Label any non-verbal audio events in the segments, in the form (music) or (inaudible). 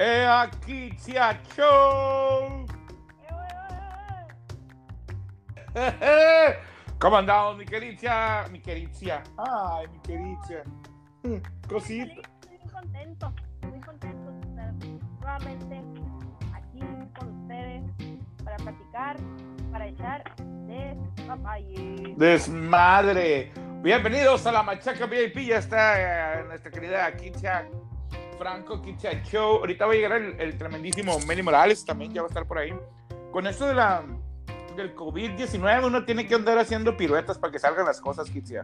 Eh, aquí Show. ¿Cómo andamos, mi querida? Mi querida. Ay, mi querida. Cosita. Estoy muy contento, muy contento de estar nuevamente aquí con ustedes para platicar, para echar despapalle. Desmadre. Bienvenidos a la Machaca VIP. Ya está eh, nuestra querida Kitia Franco, Kitia Show. Ahorita va a llegar el, el tremendísimo Manny Morales también, ya va a estar por ahí. Con esto de la del COVID-19, uno tiene que andar haciendo piruetas para que salgan las cosas, Kitia.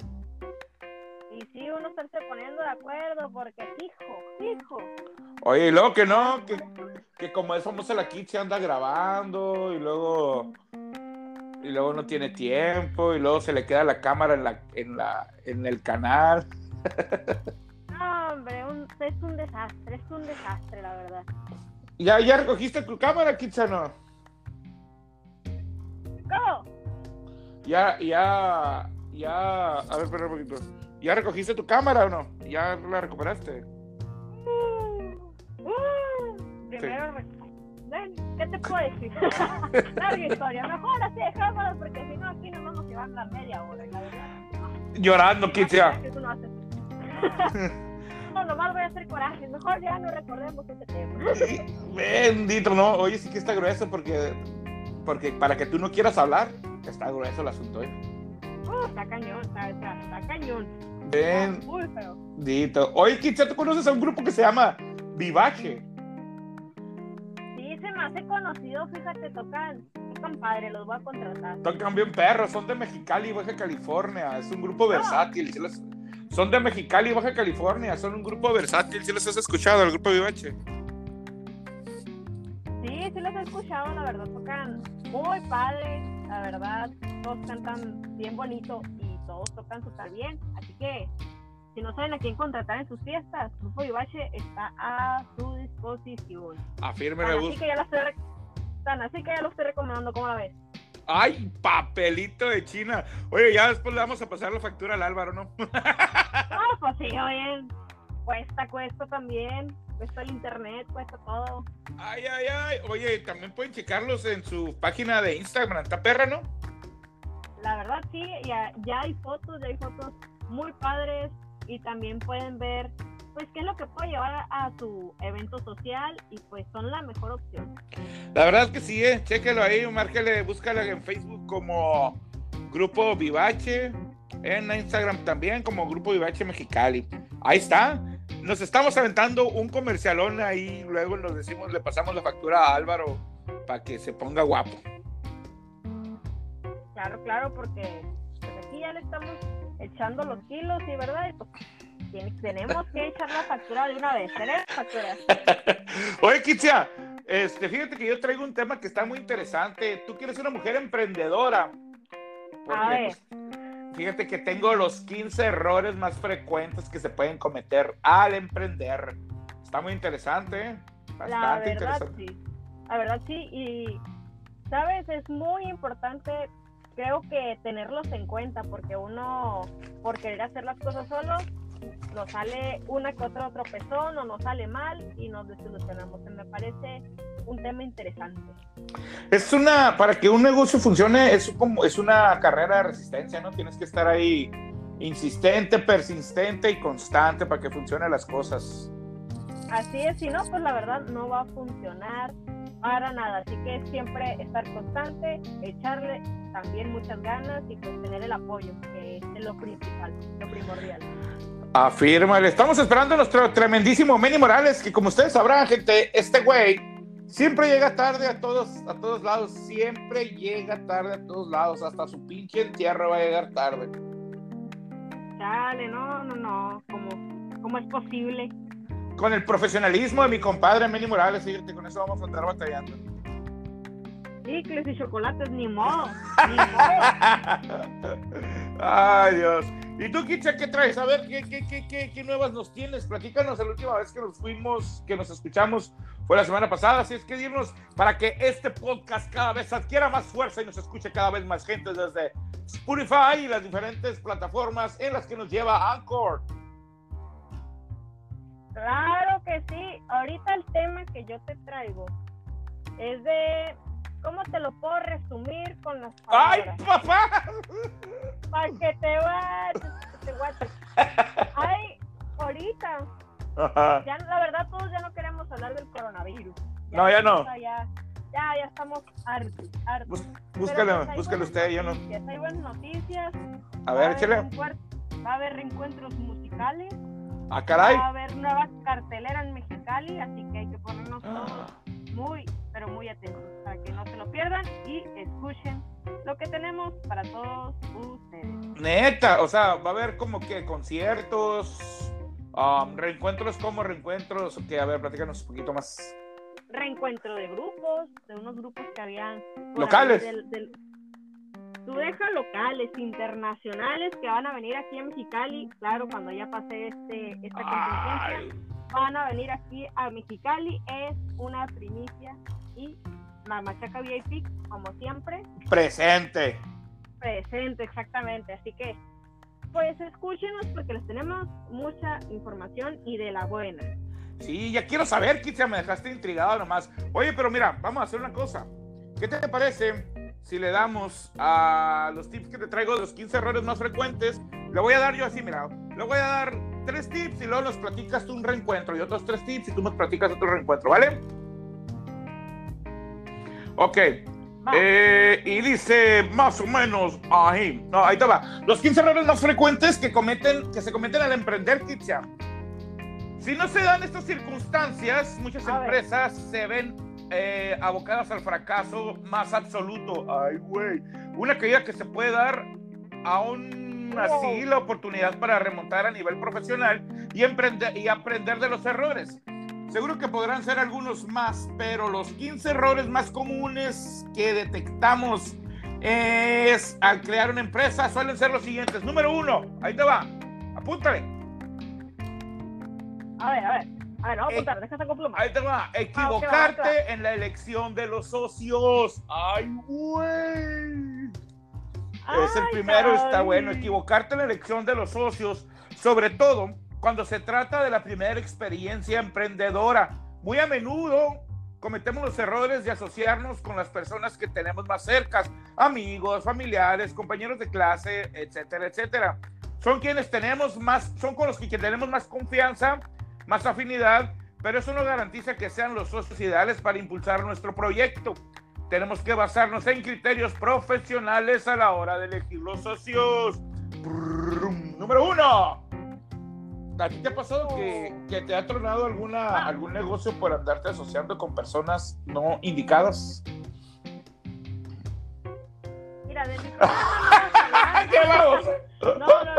Y sí, uno está poniendo de acuerdo porque, hijo, hijo. Oye, y luego que no, que, que como es famosa la Kitia anda grabando y luego y luego no tiene tiempo y luego se le queda la cámara en la en la en el canal. (laughs) Hombre, un- es un desastre, es un desastre, la verdad. ¿Ya, ya recogiste tu cámara, Kitsa, no? ¿Cómo? Ya, ya, ya, a ver, espera un poquito. ¿Ya recogiste tu cámara o no? ¿Ya la recuperaste? Uh, uh, primero, re- Bueno, ¿qué te puedo decir? (laughs) Larga historia, mejor así dejámoslo porque si no aquí nos vamos a llevar la media hora, la verdad. Llorando, Kitsia. No. (laughs) No, nomás voy a hacer coraje, mejor ya no recordemos ese tema. (laughs) Bendito, no. Oye, sí que está grueso porque, porque para que tú no quieras hablar, está grueso el asunto, ¿eh? Uh, está cañón, está, está, está cañón. Bendito. Oye, Kitsia, ¿tú conoces a un grupo que se llama Vivache? Sí, se me hace conocido, fíjate, tocan, tocan padre, los voy a contratar. Tocan bien perros, son de Mexicali, Baja California. Es un grupo versátil. ¿Sí los- Son de Mexicali, Baja California. Son un grupo versátil. ¿Sí los has escuchado, el grupo Vivache? Sí, sí los he escuchado, la verdad, tocan muy padre, la verdad, todos cantan bien bonito y todos tocan súper bien, así que si no saben a quién contratar en sus fiestas, Grupo Vivache está a su disposición. Afirme, así que ya lo estoy, así que ya lo estoy recomendando, ¿cómo la ves? ¡Ay, papelito de China! Oye, ya después le vamos a pasar la factura al Álvaro, ¿no? (laughs) No, pues sí, oye, cuesta, cuesta también, cuesta el internet, cuesta todo. Ay, ay, ay. Oye, también pueden checarlos en su página de Instagram, ¿está perra, no? La verdad sí, ya, ya hay fotos, ya hay fotos muy padres y también pueden ver pues qué es lo que puede llevar a, su evento social y pues son la mejor opción. La verdad es que sí, eh. Chéquelo ahí, márquele, búscala en Facebook como Grupo Vivache, en Instagram también como Grupo Vivache Mexicali. Ahí está. Nos estamos aventando un comercialón ahí, luego nos decimos, le pasamos la factura a Álvaro para que se ponga guapo. Claro, claro, porque pues, aquí ya le estamos echando los kilos y verdad, y, pues, tenemos que echar la factura de una vez, tenemos factura. (laughs) Oye, Kitsia, este, fíjate que yo traigo un tema que está muy interesante. Tú quieres una mujer emprendedora. Porque, A ver. pues, fíjate que tengo los 15 errores más frecuentes que se pueden cometer al emprender. Está muy interesante, ¿eh? La Bastante verdad interesante. sí, la verdad sí, y sabes, es muy importante creo que tenerlos en cuenta porque uno por querer hacer las cosas solo nos sale una que otra tropezón o nos sale mal y nos desilusionamos. Se me parece un tema interesante. Es una, para que un negocio funcione, es como, es una carrera de resistencia, ¿no? Tienes que estar ahí insistente, persistente y constante para que funcionen las cosas. Así es, si no, pues la verdad no va a funcionar para nada. Así que siempre estar constante, echarle también muchas ganas y pues tener el apoyo, que es lo principal, lo primordial. Afírmale. Estamos esperando a nuestro tremendísimo Manny Morales, que como ustedes sabrán, gente, este güey siempre llega tarde a todos, a todos lados. Siempre llega tarde a todos lados. Hasta su pinche entierro va a llegar tarde. Dale, no, no, no, ¿cómo, cómo es posible? Con el profesionalismo de mi compadre Manny Morales, fíjate, con eso vamos a andar batallando. Chicles y chocolates, ni modo, (laughs) ni modo. Ay, Dios. ¿Y tú, Kitcha, qué traes? A ver, ¿qué, qué, qué, qué, qué nuevas nos tienes? Platícanos, la última vez que nos fuimos, que nos escuchamos, fue la semana pasada. Así es que dirnos para que este podcast cada vez adquiera más fuerza y nos escuche cada vez más gente desde Spotify y las diferentes plataformas en las que nos lleva Anchor. Claro que sí. Ahorita el tema que yo te traigo es de cómo te lo puedo resumir con las palabras. ¡Ay, papá! Para que te vayas. Ay, ahorita. Ya, la verdad, todos ya no queremos hablar del coronavirus. no, ya no. Ya, ya, ya estamos hartos. hartos. búscalo, pues, búscalo usted, yo no. Hay buenas noticias. A ver, échale. Va a haber reencuentros musicales. Ah, caray. Va a haber nuevas carteleras en Mexicali, así que hay que ponernos todos ah. muy, pero muy atentos para que no se lo pierdan y escuchen lo que tenemos para todos ustedes. Neta, o sea, va a haber como que conciertos, um, reencuentros como reencuentros, que a ver, platícanos un poquito más. Reencuentro de grupos, de unos grupos que habían... Locales. Tú deja locales, internacionales que van a venir aquí a Mexicali, claro, cuando ya pase este, esta contingencia, van a venir aquí a Mexicali, es una primicia y la Machaca VIP, como siempre. Presente. Presente, exactamente, así que pues escúchenos porque les tenemos mucha información y de la buena. Sí, ya quiero saber, Kitsia, me dejaste intrigado nomás. Oye, pero mira, vamos a hacer una cosa. ¿Qué te parece si le damos a los tips que te traigo de los 15 errores más frecuentes, le voy a dar yo así, mira, le voy a dar tres tips y luego nos platicas tú un reencuentro y otros tres tips y tú nos platicas otro reencuentro, ¿vale? Ok. Eh, y dice más o menos ahí. No, ahí va. Los 15 errores más frecuentes que cometen, que se cometen al emprender, Kitsia. Si no se dan estas circunstancias, muchas empresas se ven eh, abocadas al fracaso más absoluto. Ay, güey. Una caída que se puede dar aún así la oportunidad para remontar a nivel profesional y, emprender, y aprender de los errores. Seguro que podrán ser algunos más, pero los 15 errores más comunes que detectamos es al crear una empresa suelen ser los siguientes. Número uno, ahí te va, apúntale. A ver, a ver. A ver, vamos a apuntar, déjate con pluma. Ahí te va. Equivocarte en la elección de los socios. Ay, güey. Es el primero, está bueno. Equivocarte en la elección de los socios, sobre todo cuando se trata de la primera experiencia emprendedora. Muy a menudo cometemos los errores de asociarnos con las personas que tenemos más cercas, amigos, familiares, compañeros de clase, etcétera, etcétera. Son quienes tenemos más, son con los que tenemos más confianza más afinidad, pero eso no garantiza que sean los socios ideales para impulsar nuestro proyecto. Tenemos que basarnos en criterios profesionales a la hora de elegir los socios. número uno. ¿A ti te ha pasado que, que, te ha tronado alguna, algún negocio por andarte asociando con personas no indicadas? Mira, de mi (laughs) ¿Qué vamos? No, no, no.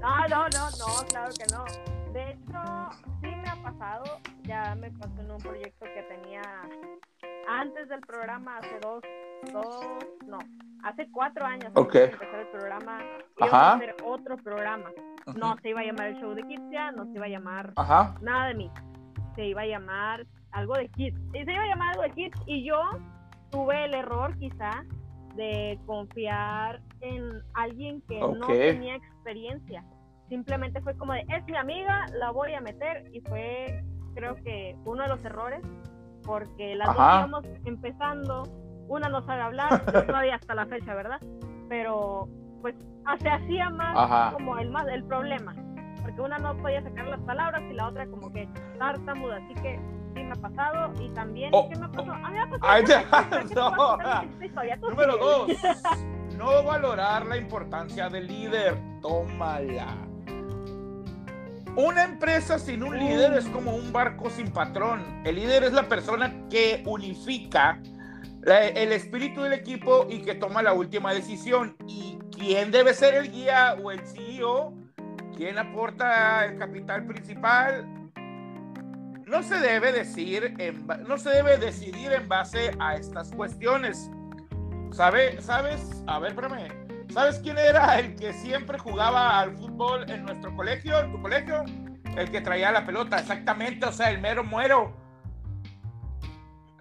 No, no, no, no, claro que no. De hecho, pasado, ya me pasó en un proyecto que tenía antes del programa, hace dos, dos, no, hace cuatro años okay. empezar el programa, iba a hacer otro programa. No se iba a llamar el show de Kids ya, no se iba a llamar nada de mí. Se iba a llamar algo de Kids. Y se iba a llamar algo de Kids y yo tuve el error quizá de confiar en alguien que no tenía experiencia. Simplemente fue como de, es mi amiga, la voy a meter y fue, creo que, uno de los errores, porque las dos íbamos empezando, una no sabe hablar, (laughs) todavía hasta la fecha, ¿verdad? Pero pues se hacía más como el más el problema, porque una no podía sacar las palabras y la otra como que tartamuda, así que sí me ha pasado y también oh, ¿qué me pasó? Oh, me pasado. no. Número dos, (laughs) no valorar la importancia del líder. Tómala. Una empresa sin un líder es como un barco sin patrón. El líder es la persona que unifica el espíritu del equipo y que toma la última decisión. ¿Y quién debe ser el guía o el CEO? ¿Quién aporta el capital principal? No se debe decir, no se debe decidir en base a estas cuestiones. ¿Sabe, ¿Sabes? A ver, espérame. ¿Sabes quién era el que siempre jugaba al fútbol en nuestro colegio, en tu colegio? El que traía la pelota, exactamente, o sea, el mero muero.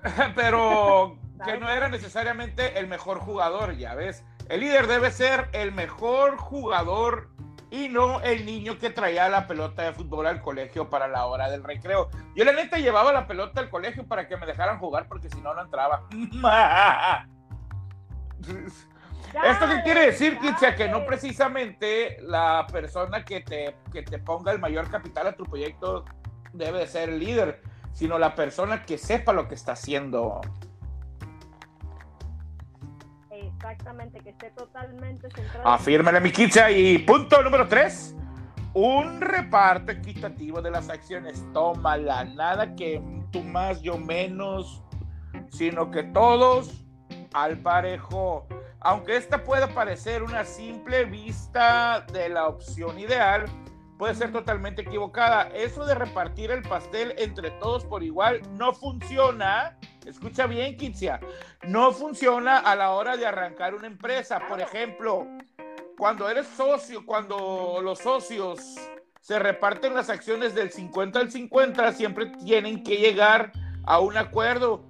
(laughs) Pero que no era necesariamente el mejor jugador, ya ves. El líder debe ser el mejor jugador y no el niño que traía la pelota de fútbol al colegio para la hora del recreo. Yo la neta llevaba la pelota al colegio para que me dejaran jugar porque si no, no entraba. (laughs) (laughs) ¿Esto qué quiere decir, Kitzia? Que no precisamente la persona que te, que te ponga el mayor capital a tu proyecto debe ser el líder, sino la persona que sepa lo que está haciendo. Exactamente, que esté totalmente centrado. Afírmale, mi Kitzia. Y punto número tres. Un reparto equitativo de las acciones. Tómala. Nada que tú más, yo menos, sino que todos al parejo. Aunque esta pueda parecer una simple vista de la opción ideal, puede ser totalmente equivocada. Eso de repartir el pastel entre todos por igual no funciona. Escucha bien, Kitsia. No funciona a la hora de arrancar una empresa. Por ejemplo, cuando eres socio, cuando los socios se reparten las acciones del 50 al 50, siempre tienen que llegar a un acuerdo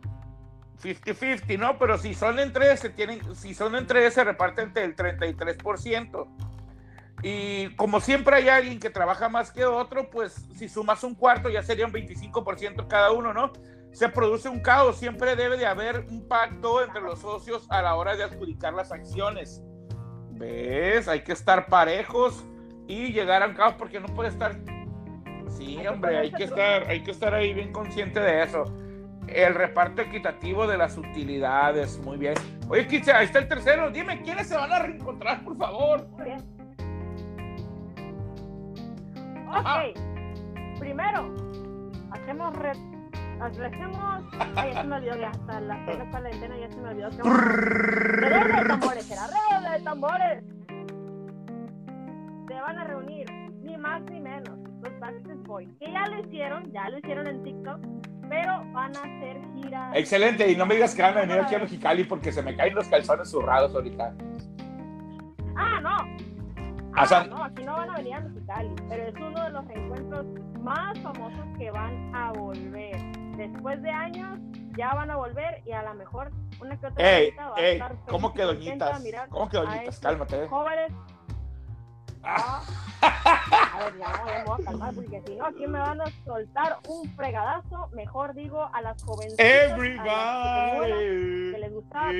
50-50, ¿no? Pero si son entre se tienen, si son entre se reparten el 33%. Y como siempre hay alguien que trabaja más que otro, pues si sumas un cuarto ya sería un 25% cada uno, ¿no? Se produce un caos, siempre debe de haber un pacto entre los socios a la hora de adjudicar las acciones. ¿Ves? Hay que estar parejos y llegar a un caos porque no puede estar... Sí, hombre, hay que estar, hay que estar ahí bien consciente de eso el reparto equitativo de las utilidades. Muy bien. Oye, Kitsia, ahí está el tercero. Dime, ¿quiénes se van a reencontrar, por favor? Muy bien. Ok. Primero, hacemos re... Hacemos... Ay, ya se me olvidó que hasta la cuarentena ya se me olvidó que... Redoble de tambores, será redoble de tambores. Se van a reunir, ni más ni menos, los Backstreet Boys. Que ya lo hicieron, ya lo hicieron en TikTok pero van a hacer gira. Excelente, y no me digas que van a venir aquí a Mexicali porque se me caen los calzones zurrados ahorita. Ah, no. Ah, no, aquí no van a venir a Mexicali, pero es uno de los encuentros más famosos que van a volver. Después de años, ya van a volver y a lo mejor una que otra ey, va a estar ¿Cómo que doñitas? ¿Cómo que doñitas? Cálmate. Jóvenes. Ah. A ver, ya, ya me voy a calmar porque si no, aquí me van a soltar un fregadazo. Mejor digo a las jóvenes Everybody. que les gustaba.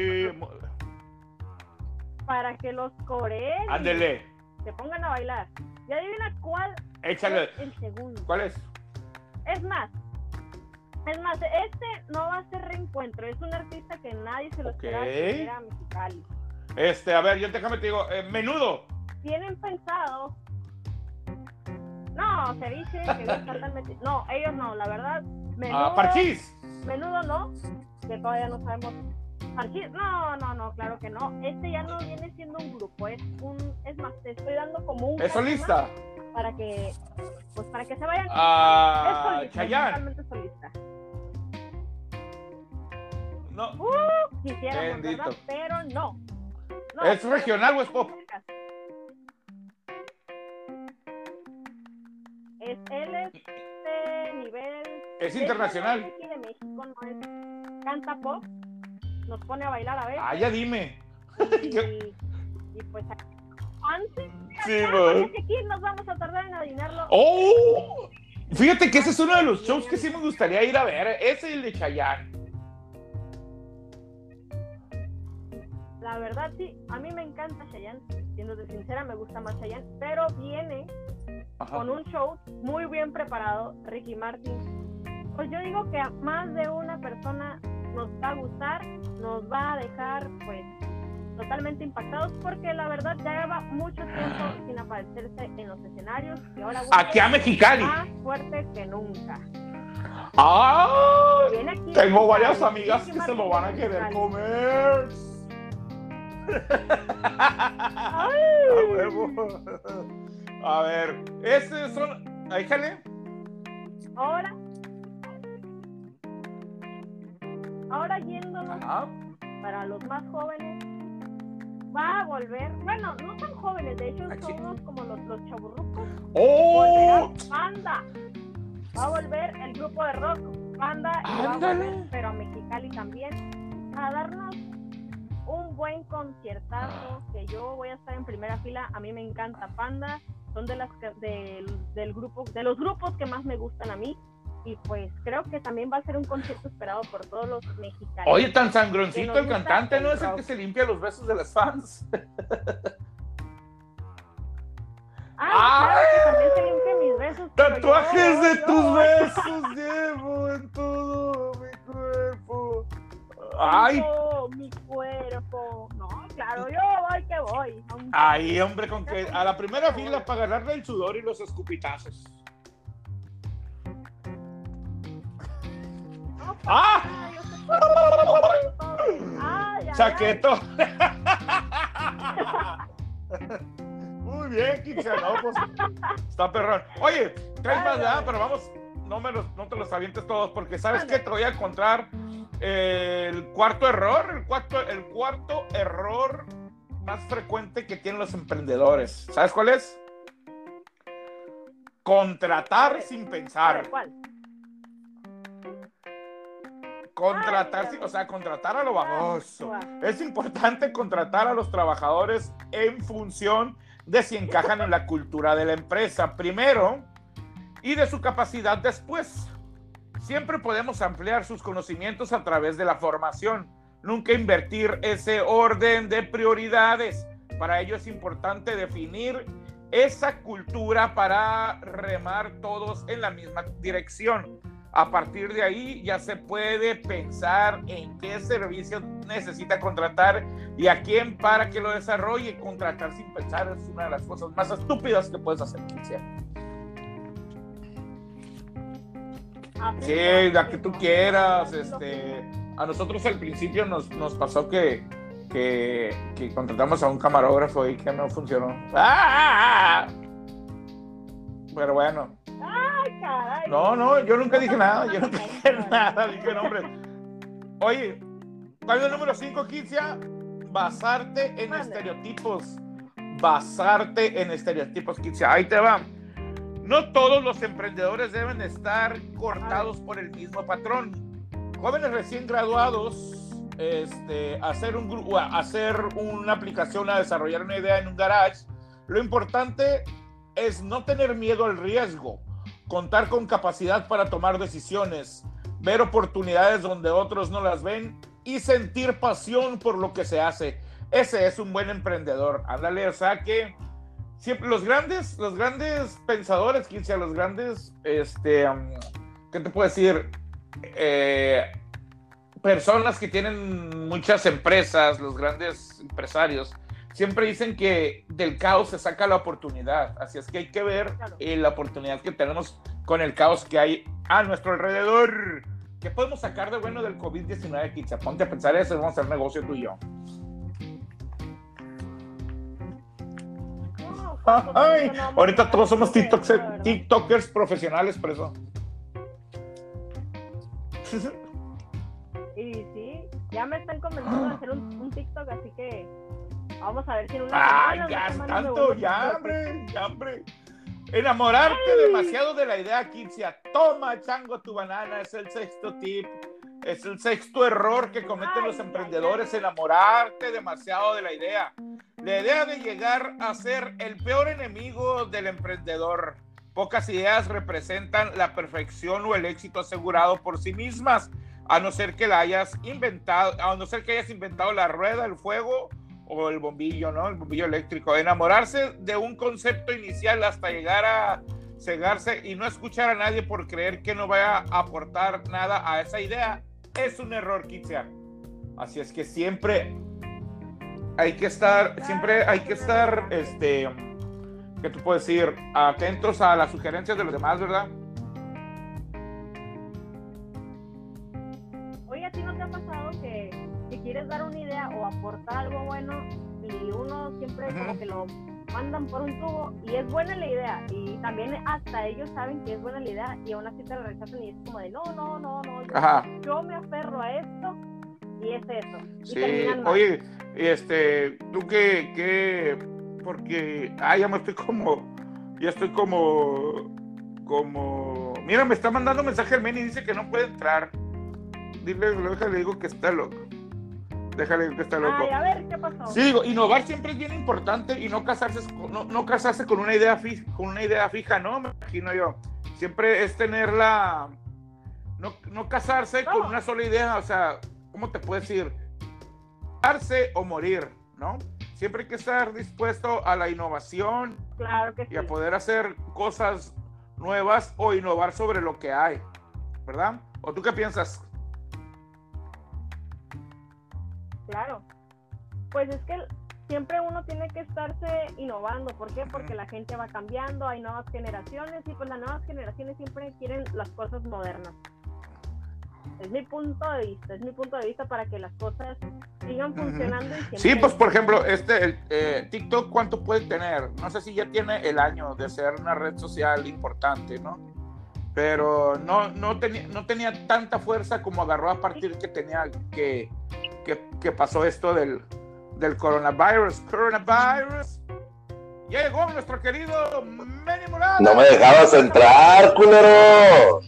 Para que los coreen. Ándele. Se pongan a bailar. Y adivina cuál Échale. es el segundo. ¿Cuál es? Es más, es más, este no va a ser reencuentro. Es un artista que nadie se lo esperaba que era Mexicali. Este, a ver, yo déjame te digo, eh, menudo. Tienen pensado no, se dice que totalmente. No, ellos no, la verdad. Menudo, ah, Parchís. Menudo no, que todavía no sabemos. Parchís, no, no, no, claro que no. Este ya no viene siendo un grupo, es un. Es más, te estoy dando como un. ¿Es solista? Para que. Pues para que se vayan. Ah, es solista, Chayanne. solista. No. Uh, quisiéramos, ¿verdad? Pero no. no. ¿Es regional o es pop? Es, él es de nivel. Es internacional. Aquí de México, no es, canta pop, nos pone a bailar a ver. Ah, ya dime. Y, (laughs) y pues antes. Sí, man. aquí nos vamos a tardar en adivinarlo. ¡Oh! Fíjate que ese es uno de los shows que sí me gustaría ir a ver. Ese es el de Chayanne. La verdad, sí, a mí me encanta Chayanne. Siendo sincera, me gusta más Chayanne. Pero viene con un show muy bien preparado, Ricky Martin. Pues yo digo que a más de una persona nos va a gustar, nos va a dejar pues totalmente impactados porque la verdad ya lleva mucho tiempo sin aparecerse en los escenarios y ahora aquí a Mexicali más fuerte que nunca. ¡Ah! Tengo varias amigas que se lo van a querer comer. ¡Ay! (laughs) A ver, estos son. Ahí, jale. Ahora. Ahora yéndonos para los más jóvenes, va a volver. Bueno, no son jóvenes, de hecho somos como los, los chaburrucos. ¡Oh! Panda. Va a volver el grupo de rock Panda y va a volver, pero a Mexicali también, a darnos un buen conciertazo que yo voy a estar en primera fila. A mí me encanta Panda son de las del grupo, de los grupos que más me gustan a mí y pues creo que también va a ser un concierto esperado por todos los mexicanos. Oye, tan sangroncito el cantante, ¿no? Es el que se limpia los besos de las fans. Ah, claro que también se limpia mis besos. Tatuajes de tus (laughs) besos llevo en todo mi cuerpo. Ay. No, claro, yo voy que voy. Ay, hombre, con que a la primera fila para agarrarle el sudor y los escupitazos. ¡Ah! Chaqueto. (laughs) Muy bien, Kixia, pues, está perrón. Oye, traes más, ¿verdad? Pero vamos, no, me los, no te los avientes todos, porque sabes que te voy a encontrar el cuarto error, el cuarto, el cuarto error más frecuente que tienen los emprendedores. ¿Sabes cuál es? Contratar sin pensar. ¿Cuál? Contratar, o sea, contratar a lo baboso. Es importante contratar a los trabajadores en función de si encajan en la cultura de la empresa primero y de su capacidad después. Siempre podemos ampliar sus conocimientos a través de la formación. Nunca invertir ese orden de prioridades. Para ello es importante definir esa cultura para remar todos en la misma dirección. A partir de ahí ya se puede pensar en qué servicio necesita contratar y a quién para que lo desarrolle. Contratar sin pensar es una de las cosas más estúpidas que puedes hacer, Sí, la que tú quieras. Este, a nosotros al principio nos, nos pasó que, que, que, contratamos a un camarógrafo y que no funcionó. ¡Ah! Pero bueno. Ay, caray. No, no, yo nunca dije nada. Yo nunca dije nada. Dije nombre. Oye, ¿cuál el número 5, Kitzia? Basarte en estereotipos. Basarte en estereotipos, Kitzia. Ahí te va. No todos los emprendedores deben estar cortados por el mismo patrón. Jóvenes recién graduados, este, hacer, un, hacer una aplicación, a desarrollar una idea en un garage, lo importante es no tener miedo al riesgo, contar con capacidad para tomar decisiones, ver oportunidades donde otros no las ven y sentir pasión por lo que se hace. Ese es un buen emprendedor. Ándale, o sea que siempre los grandes, los grandes pensadores, quince, los grandes, este, ¿qué te puedo decir? Eh, personas que tienen muchas empresas, los grandes empresarios, siempre dicen que del caos se saca la oportunidad. Así es que hay que ver eh, la oportunidad que tenemos con el caos que hay a nuestro alrededor. ¿Qué podemos sacar de bueno del COVID-19, Kitsa? Ponte a pensar eso, vamos a hacer negocio tú y yo. Ay, ahorita todos somos TikTokers, TikTokers profesionales, por eso. Y sí, ya me están convenciendo de hacer un, un TikTok, así que vamos a ver si en una Ay, ya, tanto, ya, hombre, ya, hombre. Enamorarte demasiado de la idea, Kincia. Toma, chango, tu banana. Es el sexto tip. Es el sexto error que cometen los emprendedores, enamorarte demasiado de la idea. La idea de llegar a ser el peor enemigo del emprendedor. Pocas ideas representan la perfección o el éxito asegurado por sí mismas, a no ser que la hayas inventado, a no ser que hayas inventado la rueda, el fuego o el bombillo, ¿no? El bombillo eléctrico. Enamorarse de un concepto inicial hasta llegar a cegarse y no escuchar a nadie por creer que no vaya a aportar nada a esa idea es un error, Kitzia. Así es que siempre hay que estar, siempre hay que estar, este, ¿qué tú puedes decir? Atentos a las sugerencias de los demás, ¿verdad? Oye, ¿a ti no te ha pasado que, que quieres dar una idea o aportar algo bueno y uno siempre como que lo mandan por un tubo y es buena la idea y también hasta ellos saben que es buena la idea y aún así te lo rechazan y es como de no, no, no, no, yo, yo me aferro a esto y es eso. sí, oye, este, tú que, que, porque, ah, ya me estoy como, ya estoy como, como, mira, me está mandando mensaje al men y dice que no puede entrar. Dile, le digo que está loco. Déjale que está loco. Ay, a ver, ¿qué pasó? Sí, digo, innovar siempre es bien importante y no casarse, con- no, no casarse con una idea fija, con una idea fija, ¿no? Me imagino yo. Siempre es tener la, no, no casarse con No. una sola idea, o sea, ¿cómo te puedes decir? Casarse o morir, ¿no? Siempre hay que estar dispuesto a la innovación Claro que sí. y a poder hacer cosas nuevas o innovar sobre lo que hay, ¿verdad? ¿O tú qué piensas? Claro. Pues es que siempre uno tiene que estarse innovando. ¿Por qué? Porque la gente va cambiando, hay nuevas generaciones y pues las nuevas generaciones siempre quieren las cosas modernas. Es mi punto de vista, es mi punto de vista para que las cosas sigan funcionando y. Sí, pues por ejemplo, este el, eh, TikTok, ¿cuánto puede tener? No sé si ya tiene el año de ser una red social importante, ¿no? Pero no, no, tenía, no tenía tanta fuerza como agarró a partir que tenía que, que, que pasó esto del, del coronavirus. Coronavirus. Llegó nuestro querido Manny Morales. No me dejabas entrar, culero.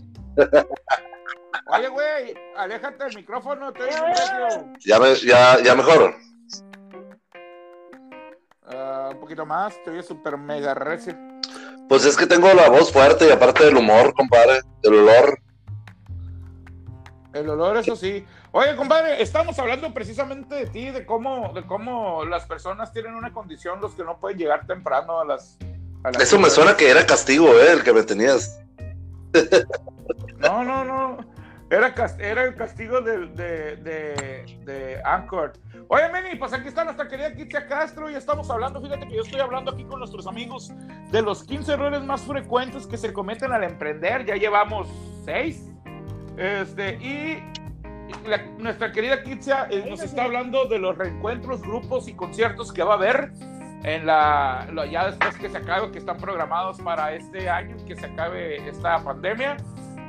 Oye, güey, aléjate del micrófono, te. Ya, me, ya, ya mejor. Ah, un poquito más, te oye súper mega recio. Pues es que tengo la voz fuerte y aparte del humor, compadre, del olor. El olor, eso sí. Oye, compadre, estamos hablando precisamente de ti, de cómo, de cómo las personas tienen una condición, los que no pueden llegar temprano a las. a las Eso me suena que era castigo, ¿eh? El que me tenías. No, no, no. Era, era el castigo del- de, de, de Anchor. Oye, Meni, pues aquí está nuestra querida Kitia Castro y estamos hablando, fíjate que yo estoy hablando aquí con nuestros amigos de los 15 errores más frecuentes que se cometen al emprender. Ya llevamos 6. Este, y la- nuestra querida Kitia eh, nos está hablando de los reencuentros, grupos y conciertos que va a haber en la, ya después que se acabe, que están programados para este año, que se acabe esta pandemia.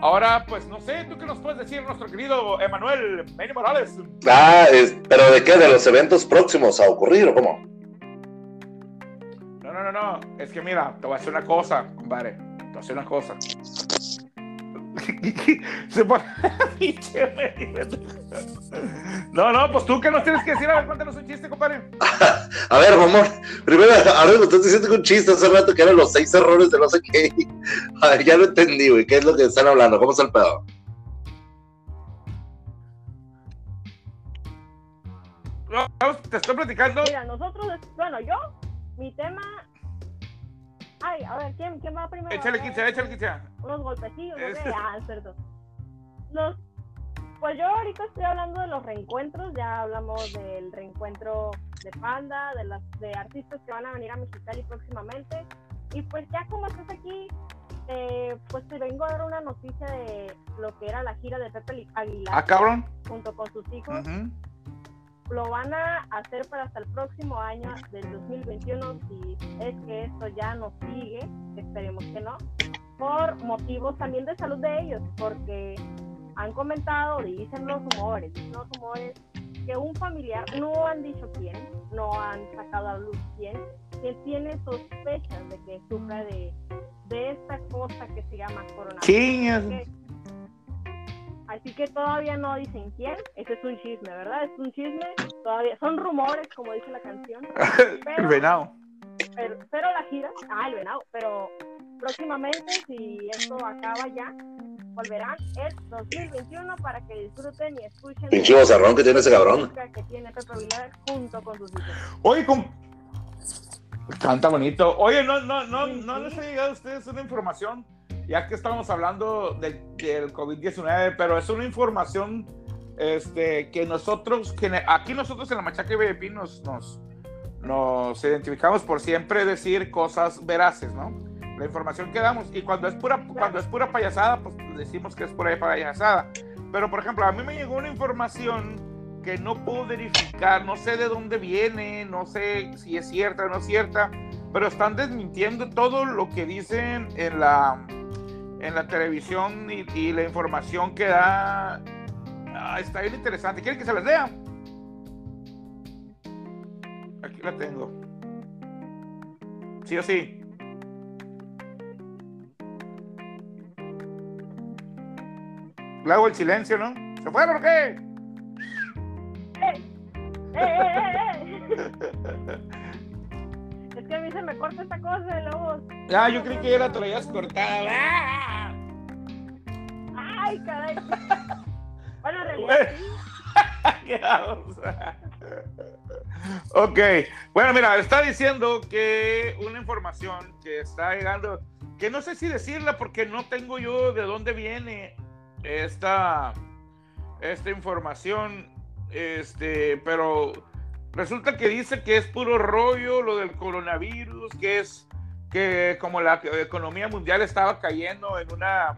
Ahora, pues no sé, ¿tú qué nos puedes decir, nuestro querido Emanuel Meni Morales? Ah, es- pero ¿de qué? ¿De los eventos próximos a ocurrir o cómo? No, no, no, no, es que mira, te voy a decir una cosa, compadre, te voy a decir una cosa. Se pone-. (laughs) No, no, pues tú qué nos tienes que decir, a ver, cuéntanos un chiste, compadre. (laughs) A ver, mamón. Primero, ahora me estás diciendo que un chiste hace rato que eran los seis errores de no sé qué. (laughs) A ver, ya lo entendí, güey. ¿Qué es lo que están hablando? ¿Cómo está el pedo? No, te estoy platicando. Mira, nosotros, bueno, yo, mi tema... Ay, a ver, ¿quién, quién va primero? Échale 15, échale 15. Unos golpecillos, ¿no? Ah, cierto. Los, pues yo ahorita estoy hablando de los reencuentros, ya hablamos del reencuentro de Panda, de las de artistas que van a venir a Mexicali próximamente. Y pues ya como estás aquí, eh, pues te vengo a dar una noticia de lo que era la gira de Pepe Aguilar Ah, cabrón. junto con sus hijos. Ujú. Lo van a hacer para hasta el próximo año del 2021, si es que esto ya no sigue, esperemos que no, por motivos también de salud de ellos, porque han comentado, dicen los rumores, dicen los rumores, que un familiar, no han dicho quién, no han sacado a luz quién, que tiene sospechas de que sufra de, de esta cosa que se llama coronavirus. Chingas. Así que todavía no dicen quién. Ese es un chisme, ¿verdad? Es un chisme. Todavía son rumores, como dice la canción. (laughs) El venado. Pero, pero la gira, ah, el venado. Pero próximamente, si esto acaba ya, volverán el 2021 para que disfruten y escuchen. Pinche bozarrón que tiene ese cabrón. que tiene Pepe Aguilar junto con sus hijos. Oye, com- Canta bonito. Oye, no, no, no, Sí, no sí. les ha llegado a ustedes una información, ya que estamos hablando del, del COVID-19, pero es una información este, que nosotros, que aquí nosotros en la Machaca VIP nos, nos, nos identificamos por siempre decir cosas veraces, ¿no? La información que damos, y cuando es pura, cuando es pura payasada, pues decimos que es pura payasada. Pero, por ejemplo, a mí me llegó una información que no puedo verificar, no sé de dónde viene, no sé si es cierta o no es cierta, pero están desmintiendo todo lo que dicen en la, en la televisión y, y la información que da. Ah, está bien interesante. ¿Quieren que se las lea? Aquí la tengo. Sí o sí. Le hago el silencio, ¿no? ¿Se fueron o qué? (laughs) Es que a mí se me corta esta cosa de lobos. Ah, yo creí que ya la traías cortada. ¡Ah! ¡Ay, caray! (laughs) Bueno. (laughs) ¿Qué vamos a- Ok, bueno, mira, está diciendo que una información que está llegando, que no sé si decirla porque no tengo yo de dónde viene esta, esta información, este, pero resulta que dice que es puro rollo lo del coronavirus, que es que como la economía mundial estaba cayendo en una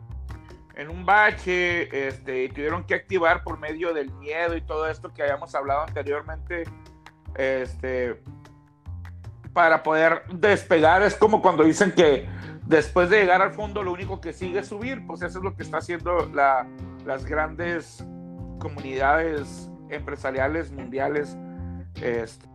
en un bache, este, y tuvieron que activar por medio del miedo y todo esto que habíamos hablado anteriormente, este, para poder despegar. Es como cuando dicen que después de llegar al fondo lo único que sigue es subir, pues eso es lo que está haciendo la- las grandes comunidades empresariales mundiales. Este,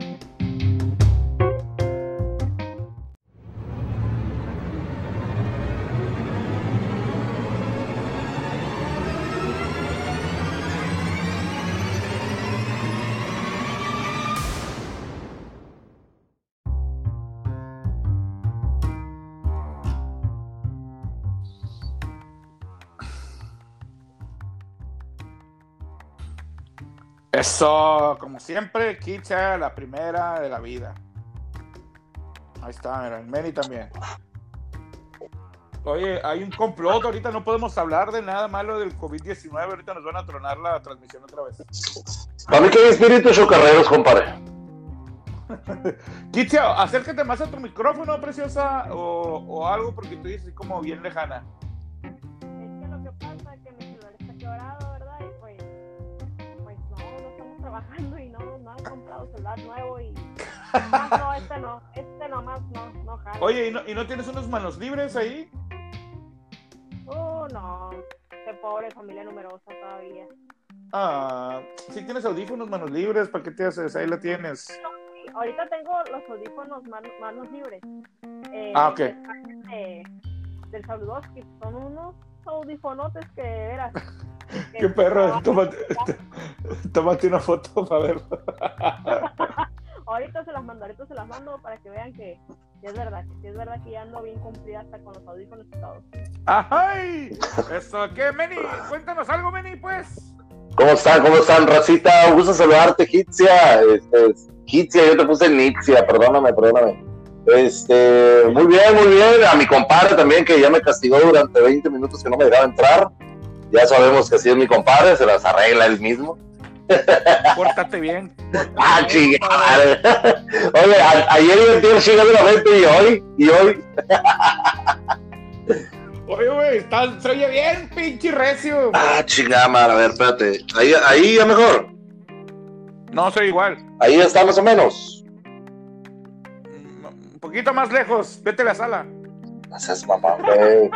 Eso, como siempre, Kicha, la primera de la vida. Ahí está, mira, el Meni también. Oye, hay un complot, ahorita no podemos hablar de nada malo del COVID-19, ahorita nos van a tronar la transmisión otra vez. Para mí que hay espíritus chocarreros, compadre. (laughs) Kicha, acércate más a tu micrófono, preciosa, o, o algo, porque tú dices como bien lejana. Trabajando y no, no han comprado celular nuevo y... No, este no, este nomás no, no jala. Oye, ¿y no, ¿y no tienes unos manos libres ahí? Uh, no, qué pobre familia numerosa todavía. Ah, si tienes audífonos, manos libres, ¿para qué te haces? Ahí la tienes. Sí, ahorita tengo los audífonos man- manos libres. Eh, Ah, ok. de- del Saludoski, son unos audifonotes que eras. Qué perro, tómate, (laughs) tómate una foto para verlo. (laughs) Ahorita se las mando, ahorita se las mando para que vean que, que es verdad, que es verdad que ya ando bien cumplida hasta con los audífonos y todo. ¡Ay! Eso, ¿qué, Meni? Cuéntanos algo, Meni, pues. ¿Cómo están? ¿Cómo están, racita? Un gusto saludarte, Hitzia. Este, Hitzia, yo te puse Nixia, perdóname, perdóname. Este, muy bien, muy bien. A mi compadre también, que ya me castigó durante 20 minutos que no me dejaba entrar. Ya sabemos que así es mi compadre, se las arregla él mismo. Pórtate bien. Ah, chingada. Oye, a- ayer y antier chingando la mente y hoy, y hoy. Oye, güey, está- se oye bien, pinche recio. Ah, chingada, madre, a ver, espérate. Ahí, ahí ya mejor. No, soy igual. Ahí está más o menos. Mm, Un poquito más lejos. Vete a la sala. No seas mamá, güey.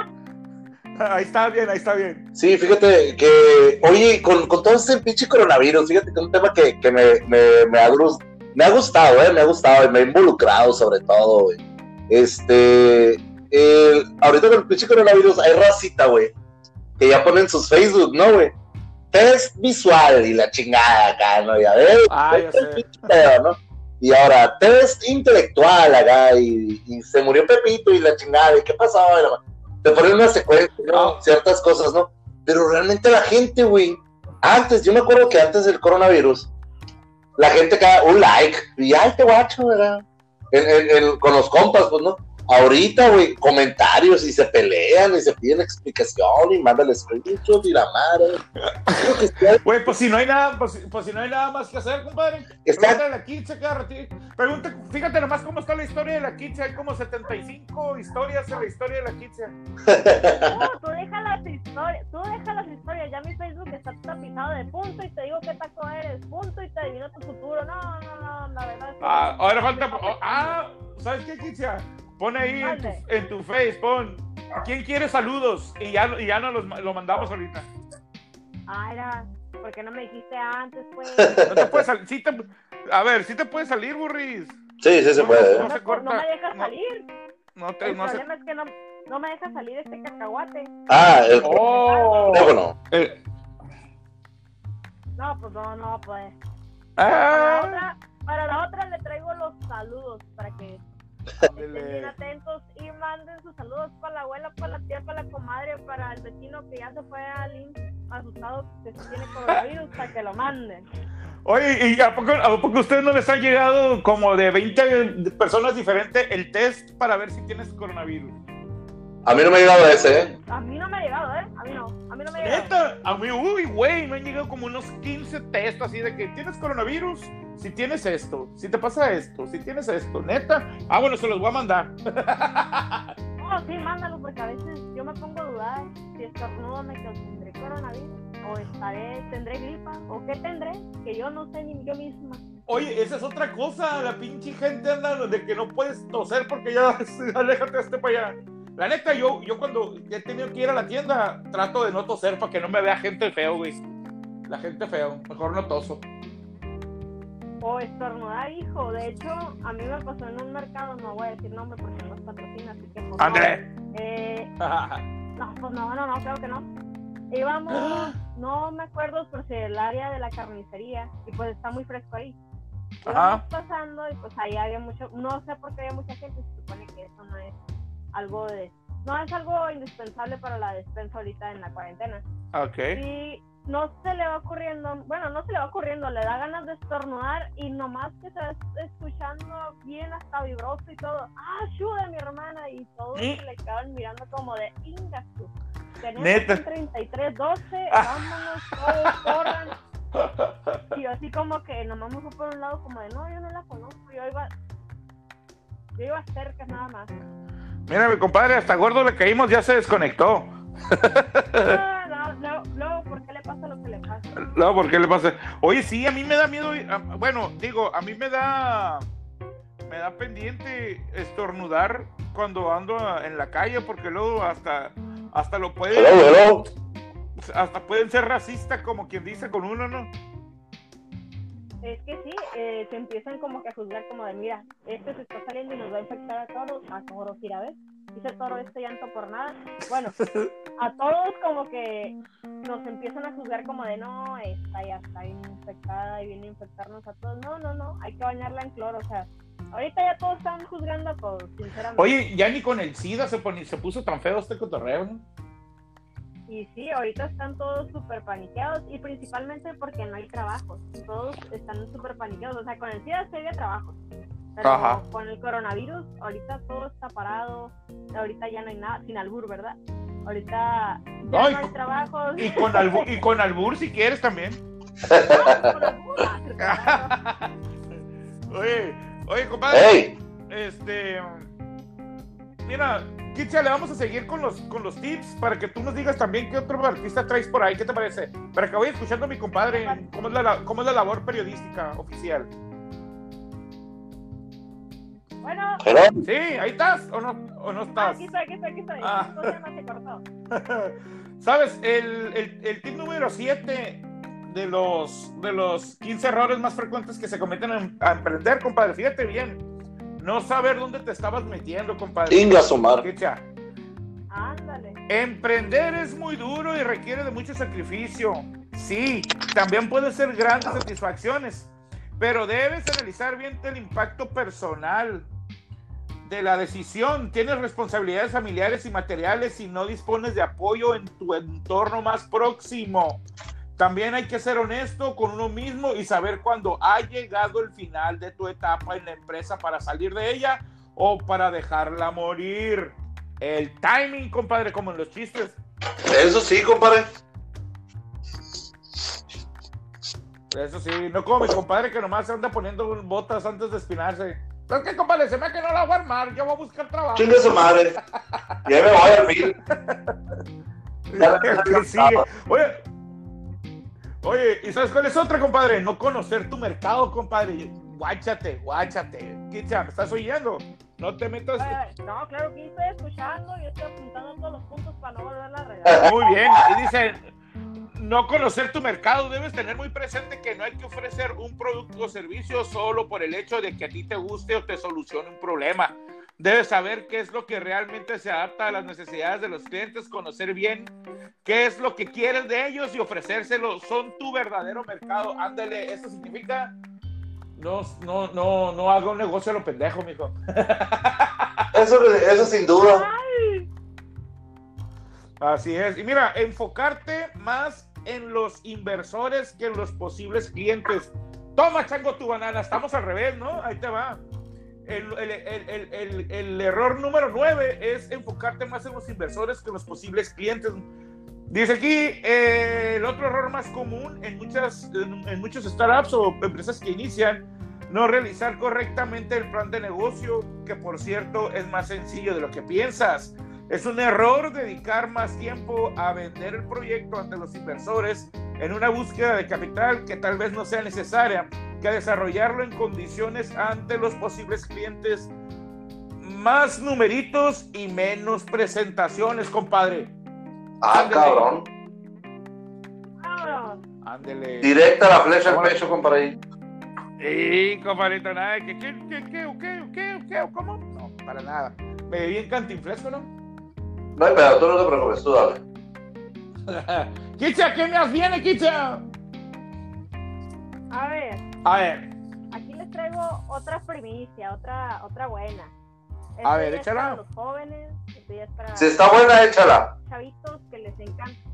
Ahí está bien, ahí está bien. Sí, fíjate que, oye, con, con todo este pinche coronavirus, fíjate que es un tema que, que me, me, me, ha, me ha gustado, ¿eh? Me ha gustado y me ha involucrado sobre todo, güey. Este, el- ahorita con el pinche coronavirus hay racita, güey, que ya ponen sus Facebook, ¿no, güey? Test visual y la chingada acá, ¿no? Ya ves, Ah, ya sé. pinche pedo, ¿no? Y ahora, test intelectual acá, y, y se murió Pepito y la chingada, ¿y qué pasó? Y la- Te ponen una secuencia, ¿no? Ah. Ciertas cosas, ¿no? Pero realmente la gente, güey, antes, yo me acuerdo que antes del coronavirus, la gente cada un like, y ay, te guacho, ¿verdad? En- en- en- con los compas, pues, ¿no? Ahorita, güey, comentarios y se pelean y se piden explicación y mandan el screenshot y la madre. Güey, pues si no hay nada, pues, pues si no hay nada más que hacer, compadre. Está- Pregúntale a la Kitcha cada ratito. Pregunta, fíjate nomás cómo está la historia de la Kitcha. Hay como 75 historias en la historia de la Kitcha. No, tú deja las historias, tú deja las historias, ya mi Facebook está tapizado de punto y te digo qué taco eres, punto y te adivino tu futuro. No, no, no, la verdad es que... Ah, ahora falta. oh, ah, ¿sabes qué, Kitcha? Pon ahí en tu, en tu face, pon. ¿Quién quiere saludos? Y ya, y ya nos los, lo mandamos ahorita. Ah, era, ¿por qué no me dijiste antes, pues? No te puedes salir. Sí te, a ver, sí te puede salir, Burris. Sí, sí se puede. No ¿eh? se No, corta. no me dejas No. salir. No te, El no se. problema es que no, no me deja salir este cacahuate. Ah, el Oh, teléfono. eh, No, pues no, no va a poder. Para la, Ah, otra, para la otra le traigo los saludos para que estén atentos y manden sus saludos para la abuela, para la tía, para la comadre, para el vecino que ya se fue al IMSS asustado que tiene coronavirus, para que lo manden. Oye, ¿y a poco, a poco ustedes no les han llegado como de 20 personas diferentes el test para ver si tienes coronavirus? A mí no me ha llegado ese, ¿eh? A mí no me ha llegado, ¿eh? A mí no, a mí no me ha llegado. Neta, a mí, uy, güey, me han llegado como unos 15 test así de que tienes coronavirus, si tienes esto, si te pasa esto, si tienes esto, neta. Ah, bueno, se los voy a mandar. No, (laughs) sí, mándalo, porque a veces yo me pongo a dudar si estornudo me tendré coronavirus, o estaré, tendré gripa, o qué tendré, que yo no sé ni yo misma. Oye, esa es otra cosa, la pinche gente anda de que no puedes toser porque ya, (laughs) aléjate este para allá. La neta, yo, yo cuando he tenido que ir a la tienda, trato de no toser para que no me vea gente feo, güey. La gente feo, mejor no toso. O estornudar, hijo. De hecho, a mí me pasó en un mercado, no voy a decir nombre porque no nos patrocina, así que pues, no. André. Eh, (laughs) no, pues no, no, no, creo que no. Íbamos, (gasps) no me acuerdo por si el área de la carnicería, y pues está muy fresco ahí. Íbamos Ajá. pasando y pues ahí había mucho, no sé por qué había mucha gente, se supone que eso no es algo de, no es algo indispensable para la despensa ahorita en la cuarentena. Ok. Y no se le va ocurriendo, bueno, no se le va ocurriendo, le da ganas de estornudar y nomás que se está escuchando bien hasta vibroso y todo. ¡Ah, ayuda mi hermana! Y todos ¿Eh? se le quedaban mirando como de ingas tú. Tenemos Neta. un 3312, Ah. (laughs) vámonos, todos corran. Y yo así como que nomás me fui por un lado como de no, yo no la conozco, yo iba, yo iba cerca nada más. Mira, mi compadre, hasta gordo le caímos, ya se desconectó. No, no, no, luego, ¿por qué le pasa lo que le pasa? No, ¿por qué le pasa? Oye, sí, a mí me da miedo. ir- a- Bueno, digo, a mí me da. Me da pendiente estornudar cuando ando en la calle, porque luego hasta. Hasta lo pueden. Hello, hello. Hasta pueden ser racistas, como quien dice con uno, ¿no? Es que sí, eh, se empiezan como que a juzgar como de, mira, este se está saliendo y nos va a infectar a todos, a todos, ir a ver, dice toro este llanto por nada. Bueno, (laughs) a todos como que nos empiezan a juzgar como de, no, esta ya está infectada y viene a infectarnos a todos. No, no, no, hay que bañarla en cloro, o sea, ahorita ya todos están juzgando a todos, sinceramente. Oye, ya ni con el SIDA se, se puso tan feo este cotorreo, ¿no? Y sí, ahorita están todos súper paniqueados y principalmente porque no hay trabajos. Todos están súper paniqueados. O sea, con el SIDA sí había trabajos. Pero Ajá. con el coronavirus, ahorita todo está parado. Ahorita ya no hay nada, sin albur, ¿verdad? Ahorita ya No, hay trabajos. Y con, albur, y con albur si quieres también. (laughs) Oye, oye, compadre. Hey, Este. Mira, Kitsia, le vamos a seguir con los, con los tips para que tú nos digas también qué otro artista traes por ahí. ¿Qué te parece? Para que vaya escuchando a mi compadre cómo es la, cómo es la labor periodística oficial. Bueno. Sí, ahí estás o no, o no ah, estás. aquí estoy, aquí estoy, aquí estoy. Ah. Todavía no se cortó. (laughs) Sabes, el, el, el tip número 7 de los, de los 15 errores más frecuentes que se cometen en- a emprender, compadre, fíjate bien. No saber dónde te estabas metiendo, compadre. Inga sumar. Kitsia, Ándale. Emprender es muy duro y requiere de mucho sacrificio. Sí, también puede ser grandes satisfacciones, pero debes analizar bien el impacto personal de la decisión. Tienes responsabilidades familiares y materiales si no dispones de apoyo en tu entorno más próximo. También hay que ser honesto con uno mismo y saber cuándo ha llegado el final de tu etapa en la empresa para salir de ella o para dejarla morir. El timing, compadre, como en los chistes. Eso sí, compadre. Eso sí, no como mi compadre que nomás se anda poniendo botas antes de espinarse. ¿Sabes qué, compadre? Se me que no la voy a armar, yo voy a buscar trabajo. Chinga su madre. Y ahí me voy que (laughs) sigue. Oye, oye, ¿y sabes cuál es otra, compadre? No conocer tu mercado, compadre. Guáchate, guáchate. Kitcha, ¿me estás oyendo? No te metas. Ay, no, claro que estoy escuchando y estoy apuntando todos los puntos para no volverla a regar. Muy bien. Y dice, no conocer tu mercado, debes tener muy presente que no hay que ofrecer un producto o servicio solo por el hecho de que a ti te guste o te solucione un problema. Debes saber qué es lo que realmente se adapta a las necesidades de los clientes, conocer bien qué es lo que quieres de ellos y ofrecérselo. Son tu verdadero mercado. Ándale, eso significa no, no, no, no haga un negocio a lo pendejo, mijo. (laughs) Eso, eso sin duda. Así es. Y mira, enfocarte más en los inversores que en los posibles clientes. Toma, chango, tu banana. Estamos al revés, ¿no? Ahí te va. El, el, el, el error número nueve es enfocarte más en los inversores que en los posibles clientes. Dice aquí, eh, el otro error más común en, muchas, en, en, muchos startups o empresas que inician, no realizar correctamente el plan de negocio, que por cierto es más sencillo de lo que piensas. Es un error dedicar más tiempo a vender el proyecto ante los inversores en una búsqueda de capital que tal vez no sea necesaria, que desarrollarlo en condiciones ante los posibles clientes. Más numeritos y menos presentaciones, compadre. Ah, Ándele. cabrón. Ándele. Directa la flecha al pecho, compadre. Sí, compadrito, nada. ¿Qué, qué, qué, qué, qué, qué, qué, cómo? No, para nada. Me vi en cantinflesco, ¿no? No hay pedo, tú no te preocupes, tú dale. (laughs) Kicha, ¿qué me viene, Kicha? A ver, A ver, aquí les traigo otra primicia, otra, otra buena. A ver, échala. para los jóvenes, esto ya es para Si está buena, échala. chavitos que les encanta.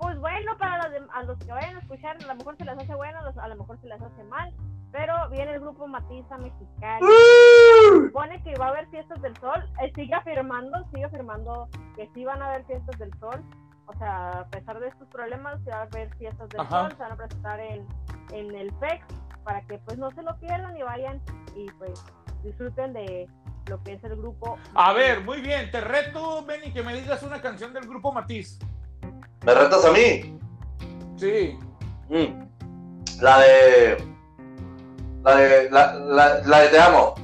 Pues bueno, para los, de- a los que vayan a escuchar, a lo mejor se les hace bueno, a lo mejor se les hace mal, pero viene el grupo Matiza Mexicali. Supone que va a haber fiestas del sol, eh, sigue afirmando, sigue afirmando que sí van a haber fiestas del sol. O sea, a pesar de estos problemas, se va a haber fiestas del Ajá. sol, se van a presentar en, en el PEX para que pues no se lo pierdan y vayan y pues disfruten de lo que es el grupo. a ver, muy bien. Te reto, Benny, que me digas una canción del grupo Matiz. ¿Me retas a mí? Sí. Mm. La de. La de. La, la, la de Te amo.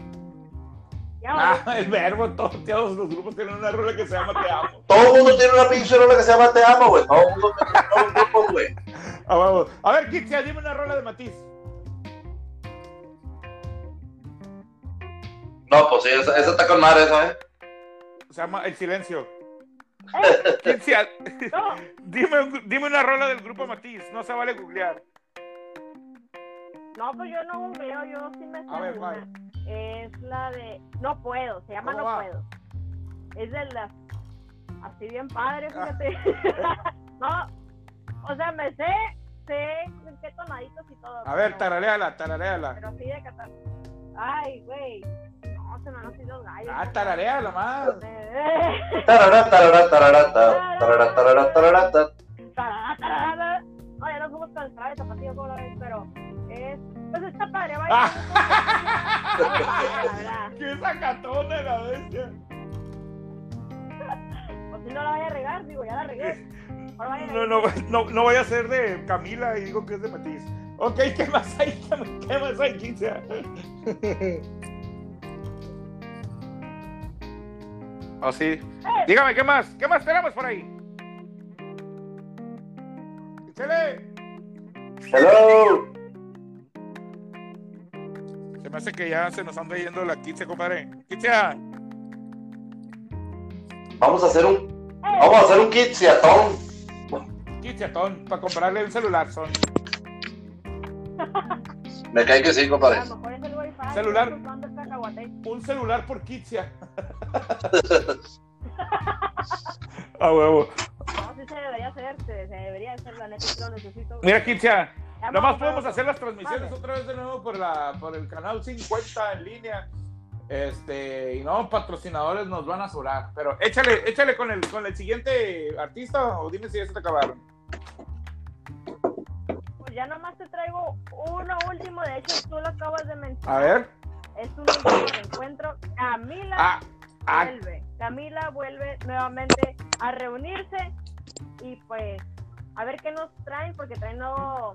Vale. Ah, el verbo, todos, todos los grupos tienen una rola que se llama Te amo. Todo el mundo tiene una pinche rola que se llama Te amo, güey. Todo el mundo tiene todo el grupo, güey. Ah, vamos. A ver, Kicha, dime una rola de Matiz. No, pues sí, esa, esa está con madre, esa, ¿eh? Se llama El Silencio. Kicha, no, (laughs) dime, un- dime una rola del grupo Matiz. No se vale googlear. No, pues yo no googleo, yo sí me sé A ver, una. Es la de No Puedo, se llama ¿Cómo No va? Puedo. Es de las. Así bien padre, Ah. fíjate. (laughs) no, o sea, me sé, sé en qué tonaditos y todo. A ver, tarareala, tarareala. Pero así de catar. Ay, güey. No, se me han los gallos. Ah, tarareala más. (laughs) Tarará, tarará, tarará, ta, tarará, tarará, tarará, ta. tarara, tarara. No, ya no fuimos con el traje la vez, pero es. Pues está padre, vaya. Ah. la verdad. ¡Qué sacatona la bestia! (laughs) Pues si no la vaya a regar, digo, ya la regué. Ahora vaya No, no, no, no voy a ser de Camila y digo que es de Matiz. Ok, ¿qué más hay? ¿Qué más- ¿Qué más hay, Kicha? (laughs) Oh, sí. Dígame, ¿qué más? ¿Qué más tenemos por ahí? Échale. Hello. Se me hace que ya se nos anda yendo la Kicha, compadre. Kicha. Vamos a hacer un. Vamos a hacer un kit ciatón. Kichatón, para comprarle un celular, son. (laughs) Me cae que sí, A compadre. lo mejor es el wifi. Celular. Un celular por Kitsia. (laughs) A huevo. No, sí se debería hacer, se, debería hacer, la neta, lo necesito. Mira, Kitsia, Vamos, podemos hacer las transmisiones Vale. otra vez de nuevo por, la, por el canal 50 en línea. Este, y no, patrocinadores nos van a sobrar. Pero échale, échale con el, con el siguiente artista o dime si ya se te acabaron. Pues ya nomás te traigo uno último, de hecho tú lo acabas de mencionar. A ver. Es un último reencuentro. Camila Ah, ah, vuelve. Camila vuelve nuevamente a reunirse y pues a ver qué nos traen porque traen nuevo...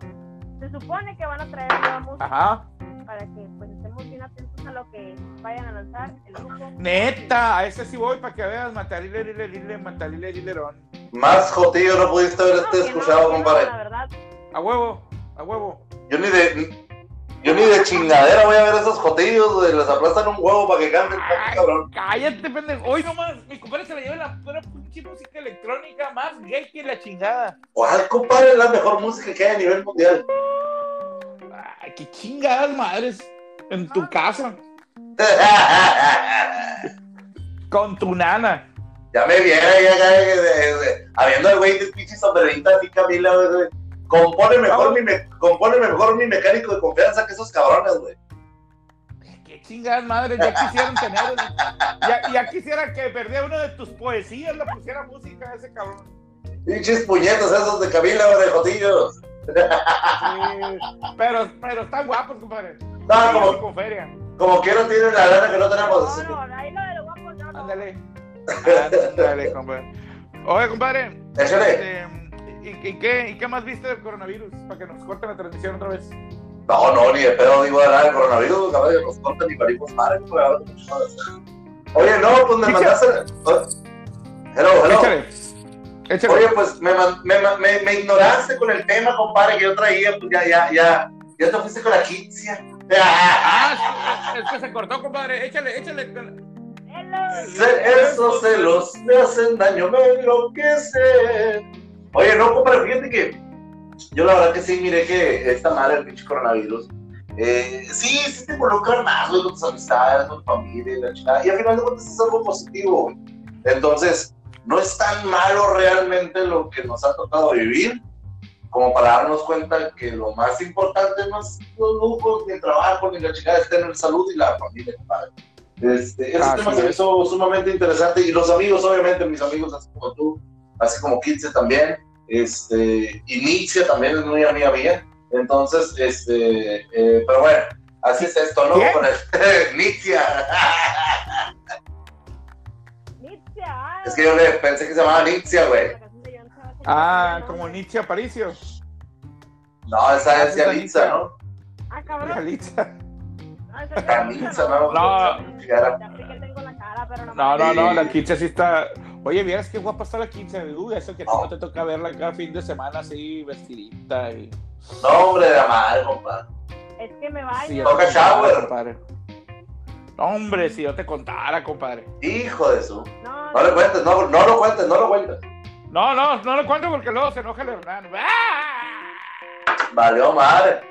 Se supone que van a traer nueva música ajá. para que pues estemos bien atentos a lo que vayan a lanzar el grupo. Neta, a ese sí voy para que veas. Matarile, lile, lile, matarile, lilerón. Más jotillo no pudiste haber No, este escuchado, no, compadre. La verdad, A huevo, a huevo. Yo ni de. Yo ni de chingadera voy a ver esos jotillos, güey. Les aplastan un huevo para que canten, Ay, cabrón. Cállate, pendejo. Hoy nomás, mi compadre se la lleva la pura pinche música electrónica más gay que la chingada. ¿Cuál, compadre, es la mejor música que hay a nivel mundial? Ay, qué chingadas madres. En tu casa, (laughs) con tu nana. ya me viera, ya, ya, ya, ya, ya, habiendo el güey de pinche sombrerita así, Camila, güey. Compone mejor, mi me- compone mejor mi mecánico de confianza que esos cabrones, güey. Qué chingadas madres, ya quisieran tener. Ya, ya quisiera que perdiera una de tus poesías, le pusiera música a ese cabrón. Pinches puñetos esos de Camila, güey, de jotillos. Sí, pero, pero están guapos, compadre. No, Sí, como, con feria. como que no tienen la lana que no tenemos. No, no, ahí lo de los guapos, no, no. Ándale. Ándale, compadre. Oye, compadre. Échale. este, ¿y, y qué, ¿Y qué más viste del coronavirus? Para que nos corten la transmisión otra vez. No, no, ni de pedo digo nada del coronavirus, cabrón, que nos cortan ni parimos madre, Oye, no, pues me Sí, mandaste. Hello, hello. Échale. Échale. Oye, pues me, me, me, me ignoraste con el tema, compadre, que yo traía, pues ya, ya, ya. Ya te fuiste con la Kitsia. Ah, es, que se cortó, compadre. Échale, échale. Hello. Esos celos me hacen daño, me enloquecen. Oye, no, compadre, fíjate que yo la verdad que sí miré que esta madre del pinche coronavirus, eh, sí, sí te involucran más, güey, con tus amistades, con tu familia y la chingada. Y al final de cuentas es algo positivo, güey. Entonces, no es tan malo realmente lo que nos ha tocado vivir como para darnos cuenta que lo más importante no es los lujos, ni el trabajo, ni la chingada, es tener salud y la familia, compadre. Este, ese Así tema se me es. hizo sumamente interesante y los amigos, obviamente, mis amigos, así como tú, así como Kitse también, este, y Nixia también es muy amiga mía, entonces, este, eh, pero bueno, así es esto, ¿no? Con el, Nixia, Nitzia, ah, es que yo le pensé que se llamaba Nixia, güey. Ah, como. Nietzsche Aparicio. no, esa es Esa es Yalitza, ¿no? Ah, cabrón. Yalitza. Ah, es Yalitza, ¿no? No. No. No, no, la 15 sí está. Oye, vieras qué guapa está la 15. Uy, eso que a ti No. te toca verla cada fin de semana así, vestidita y. No, hombre, de amar, compadre. Es que me baño. Sí, Toca shower. compadre. No, hombre, si yo te contara, compadre. Hijo de su. No, No le cuentes, no, no lo cuentes, no lo cuentes. No, no, no lo cuento porque luego se enoja el hermano. ¡Ah! Valió madre.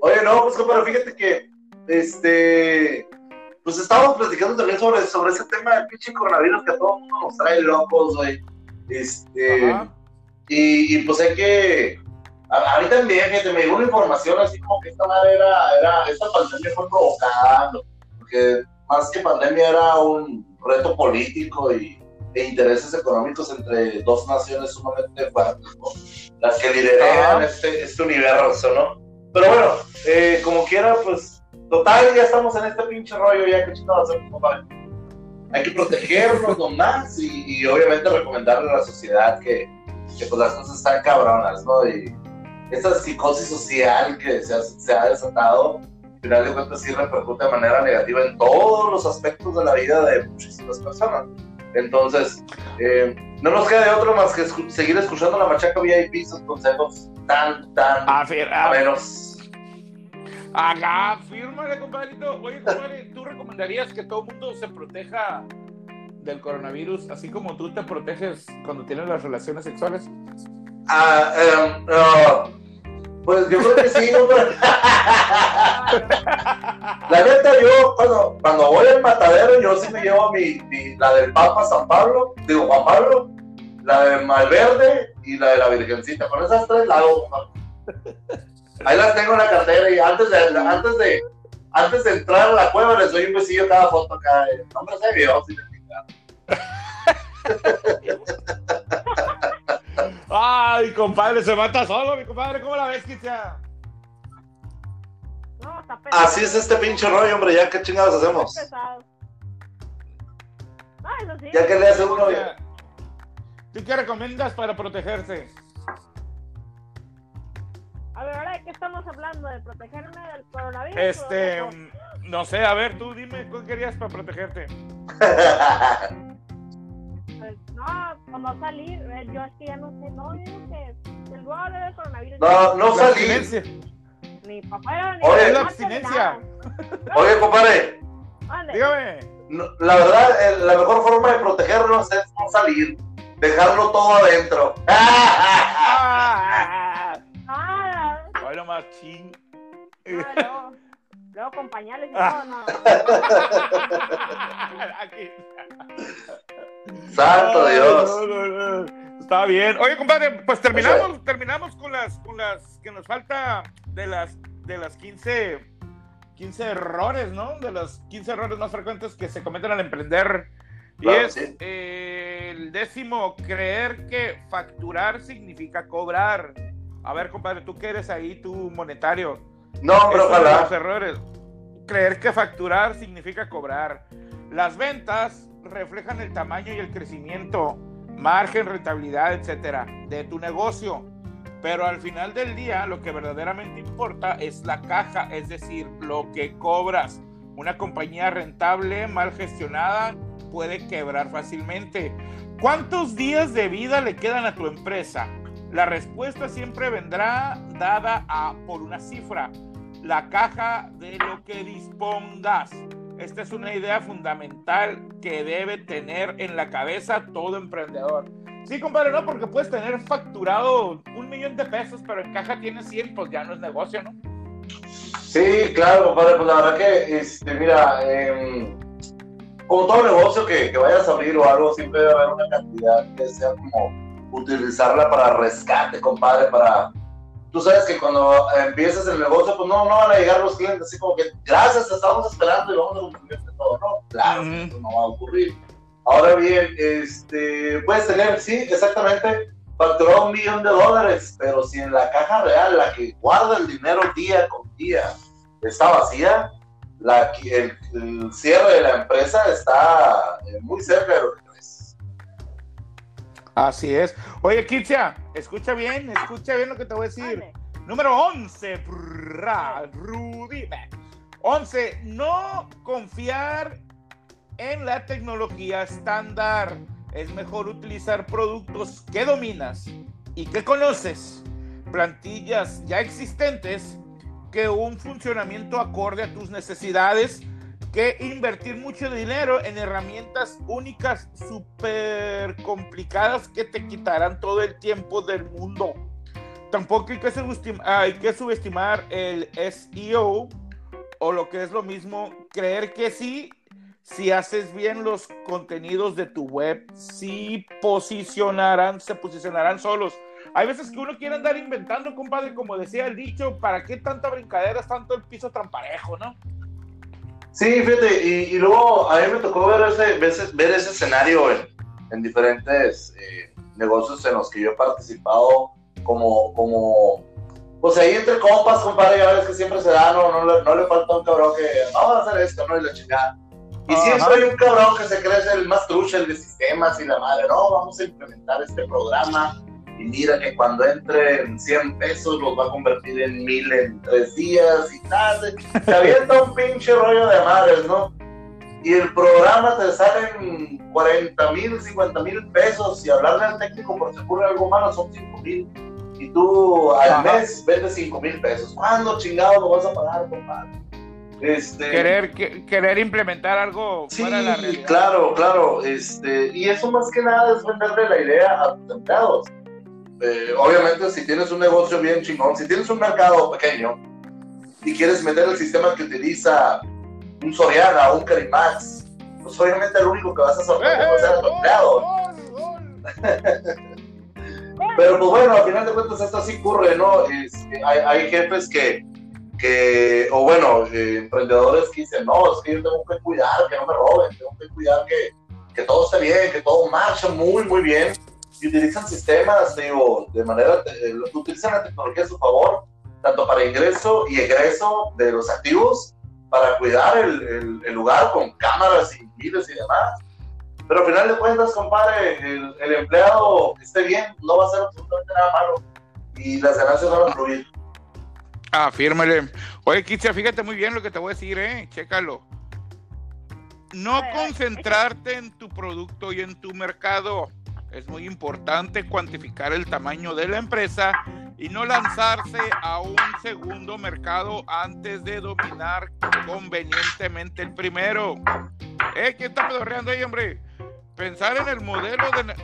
Oye, no, pues compadre, fíjate que, este, pues estábamos platicando también sobre, sobre ese tema del pinche coronavirus que a todo el mundo nos trae locos, güey. Este, y, y pues hay que, a, a mí también, fíjate, me llegó una información así como que esta madre era, era, esta pandemia fue provocada, ¿no? porque más que pandemia era un reto político y, e intereses económicos entre dos naciones sumamente fuertes, ¿no? Las que lideran este, este universo, ¿no? Pero bueno, eh, como quiera, pues, total, ya estamos en este pinche rollo, ya que chingados hacemos, compadre. Hay que protegernos nomás y, y obviamente recomendarle a la sociedad que, que pues las cosas están cabronas, ¿no? Y esa psicosis social que se ha, se ha desatado, al final de cuentas sí repercute de manera negativa en todos los aspectos de la vida de muchísimas personas. Entonces, eh, no nos queda de otro más que escu- seguir escuchando la machaca VIP, sus consejos tan, tan ah, menos. Acá, fírmale, compadrito. Oye, compadre, ¿tú recomendarías que todo el mundo se proteja del coronavirus, así como tú te proteges cuando tienes las relaciones sexuales? Ah, em, ah, pues yo creo que sí, hombre. (laughs) La neta, yo cuando, cuando voy al matadero, yo sí me llevo mi, mi- la del Papa San Pablo, digo Juan Pablo, la de Malverde y la de la Virgencita. Con esas tres la hago. Ahí las tengo en la cartera y antes de, antes de, antes de entrar a la cueva les doy un besillo a cada foto acá. eh, Hombre, se vio, sí, Ay, compadre, se mata solo, mi compadre. ¿Cómo la ves, Kitia? No, está pesado. Así es este pinche rollo, hombre, ya qué chingados Está hacemos. pesado. Ah, eso sí. Ya que le hace uno, ¿Tú qué recomiendas para protegerse? Ver, ahora de qué estamos hablando, de protegerme del coronavirus. Este, mm, no sé, a ver, tú dime, ¿qué querías para protegerte? Pues, no, o no salir. eh, Yo es que ya no sé, no, digo que el luego hablar del coronavirus. No, no La salir. abstinencia. Ni afuera ni Oye, la abstinencia. nada. Oye, compadre. Dígame. no- la verdad, eh, la mejor forma de protegernos es no salir, dejarlo todo adentro. Nomás ching. luego, luego con pañales y Ah. todo, no. Aquí. Santo Dios. no, no, no. Está bien. Oye, compadre, pues terminamos, terminamos con las, con las que nos falta de las, de las 15, 15 errores, ¿no? De los 15 errores más frecuentes que se cometen al emprender. Y Claro, es sí. eh, el décimo, creer que facturar significa cobrar. A ver, compadre, tú que eres ahí, tú monetario. No, pero de los ojalá. errores. Creer que facturar significa cobrar. Las ventas reflejan el tamaño y el crecimiento, margen, rentabilidad, etcétera, de tu negocio. Pero al final del día, lo que verdaderamente importa es la caja, es decir, lo que cobras. Una compañía rentable, mal gestionada, puede quebrar fácilmente. ¿Cuántos días de vida le quedan a tu empresa? La respuesta siempre vendrá dada a, por una cifra, la caja de lo que dispongas. Esta es una idea fundamental que debe tener en la cabeza todo emprendedor. Sí, compadre, no, porque puedes tener facturado un millón de pesos, pero en caja tienes 100, pues ya no es negocio, ¿no? Sí, claro, compadre, pues la verdad que, este, mira, em, como todo negocio que, que a abrir o algo, siempre debe haber una cantidad que sea como utilizarla para rescate, compadre, para... Tú sabes que cuando empiezas el negocio, pues no, no van a llegar los clientes así como que, gracias, te estamos esperando y vamos a cumplirte todo, ¿no? Claro, Ujú. eso no va a ocurrir. Ahora bien, este, puedes tener, sí, exactamente, facturado un millón de dólares, pero si en la caja real, la que guarda el dinero día con día, está vacía, la, el, el cierre de la empresa está eh, muy cerca Así es. Oye, Kitsia, escucha bien, escucha bien lo que te voy a decir. Número 11, brrra, Rudy. 11, no confiar en la tecnología estándar. Es mejor utilizar productos que dominas y que conoces, plantillas ya existentes, que un funcionamiento acorde a tus necesidades, que invertir mucho dinero en herramientas únicas, súper complicadas que te quitarán todo el tiempo del mundo. Tampoco hay que, subestimar el SEO o lo que es lo mismo, creer que sí, si haces bien los contenidos de tu web, sí posicionarán, se posicionarán solos. Hay veces que uno quiere andar inventando, compadre, como decía el dicho, ¿para qué tanta brincadera tanto el piso tan parejo, no? Sí, fíjate, y, y luego a mí me tocó ver ese, ver ese, escenario en, en diferentes eh, negocios en los que yo he participado como, como, pues ahí entre compas, compadre, ya ves que siempre se da, no, no, le, no le falta un cabrón que vamos a hacer esto, ¿no? Y la chingada. Y Ajá. siempre hay un cabrón que se cree ser el más trucha, el de sistemas y la madre, no, vamos a implementar este programa y mira que cuando entren 100 pesos los va a convertir en mil en tres días y tal. Se avienta un pinche rollo de madres, ¿no? Y el programa te salen 40 mil, 50 mil pesos y hablarle al técnico por si ocurre algo malo son 5 mil. Y tú al Ajá. mes vendes 5 mil pesos. ¿Cuándo chingado lo vas a pagar, compadre? Este, Querer, que- querer implementar algo Sí, fuera de la realidad. claro, claro. Este, y eso más que nada es venderle la idea a tus empleados. Eh, obviamente, si tienes un negocio bien chingón, si tienes un mercado pequeño y quieres meter el sistema que utiliza un Soriana o un Carimax, pues obviamente el único que vas a sorprender va a ser tu empleado. (laughs) Pero pues bueno, al final de cuentas esto sí ocurre, ¿no? Este, hay, hay jefes que, que, o bueno, eh, emprendedores que dicen, no, es que yo tengo que cuidar que no me roben, tengo que cuidar que, que todo esté bien, que todo marche muy, muy bien. Y utilizan sistemas, digo, de manera, eh, utilizan la tecnología a su favor, tanto para ingreso y egreso de los activos, para cuidar el, el- el lugar con cámaras y miles y demás. Pero al final de cuentas, compadre, el, el empleado que esté bien, no va a hacer absolutamente nada malo. Y las ganancias van a fluir. Ah, fírmale. Oye, Kitsia, fíjate muy bien lo que te voy a decir, ¿eh? Chécalo. No concentrarte en tu producto y en tu mercado. Es muy importante cuantificar el tamaño de la empresa y no lanzarse a un segundo mercado antes de dominar convenientemente el primero. ¿Eh? ¿Quién está pedorreando ahí, hombre? Pensar en el modelo de...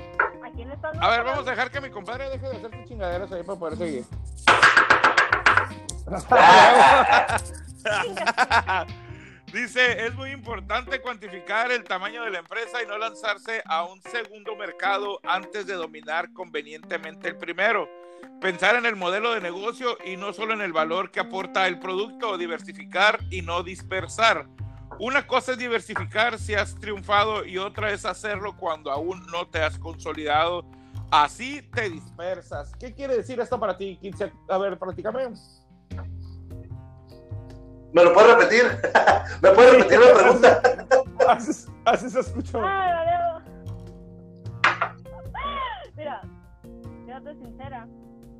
¿A ver, vamos a dejar que mi compadre deje de hacer sus chingaderas ahí para poder seguir. (laughs) (laughs) Dice, es muy importante cuantificar el tamaño de la empresa y no lanzarse a un segundo mercado antes de dominar convenientemente el primero. Pensar en el modelo de negocio y no solo en el valor que aporta el producto, diversificar y no dispersar. Una cosa es diversificar si has triunfado y otra es hacerlo cuando aún no te has consolidado. Así te dispersas. ¿Qué quiere decir esto para ti, 15? A ver, platícame. ¿Me lo puedes repetir? (laughs) ¿Me puedes repetir la pregunta? Así, así se escuchó. Ah. Mira, fíjate sincera,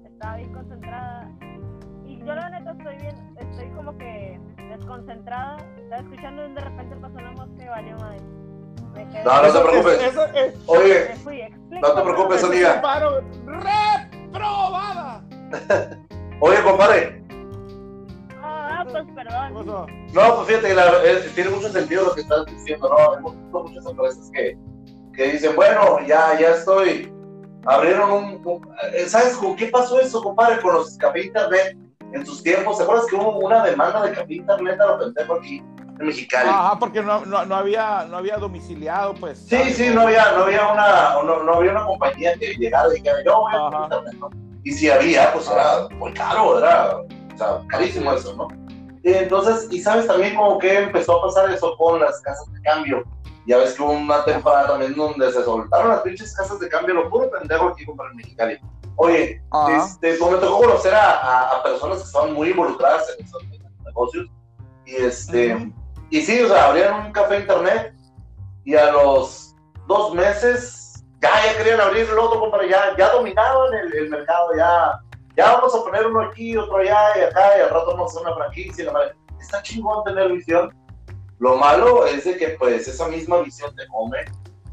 estaba bien concentrada. Y yo la neta estoy bien, estoy como que desconcentrada. Estaba escuchando y de repente pasó una mosca y valió madre. Me quedé. No, no te preocupes. Eso es- Oye, Me fui, no te preocupes, eso paro reprobada. (laughs) Oye, compadre. Ah, pues ¿Qué perdón. No, pues fíjate, la- eh, tiene mucho sentido lo que estás diciendo, ¿no? Hemos visto muchas empresas que, que dicen, bueno, ya, ya estoy. Abrieron un. un- eh, ¿Sabes con qué pasó eso, compadre? Con los café internet en sus tiempos. ¿Se acuerdas que hubo una demanda de café internet a lo pendejo aquí en Mexicali? Ajá, porque no, no, no había, no había domiciliado, pues. Sí, ¿sabes? sí, no había, no había una, no, no había una compañía que llegara y dijera, yo voy a internet, ¿no? Y si había, pues era muy caro, era, o sea, carísimo eso, ¿no? Y entonces, y sabes también como que empezó a pasar eso con las casas de cambio. Ya ves que hubo una temporada también donde se soltaron las pinches casas de cambio, lo puro pendejo aquí para el Mexicali. Oye, Ajá. este, pues me tocó conocer a, a- a personas que estaban muy involucradas en esos negocios. Y este, Ujú. y sí, o sea, abrieron un café internet y a los dos meses ya, ya querían abrir el otro, compadre, ya, ya dominaban el, el mercado, ya, ya vamos a poner uno aquí, otro allá y acá, y al rato vamos a hacer una franquicia. y la. Está chingón tener visión. Lo malo es de que pues esa misma visión te come.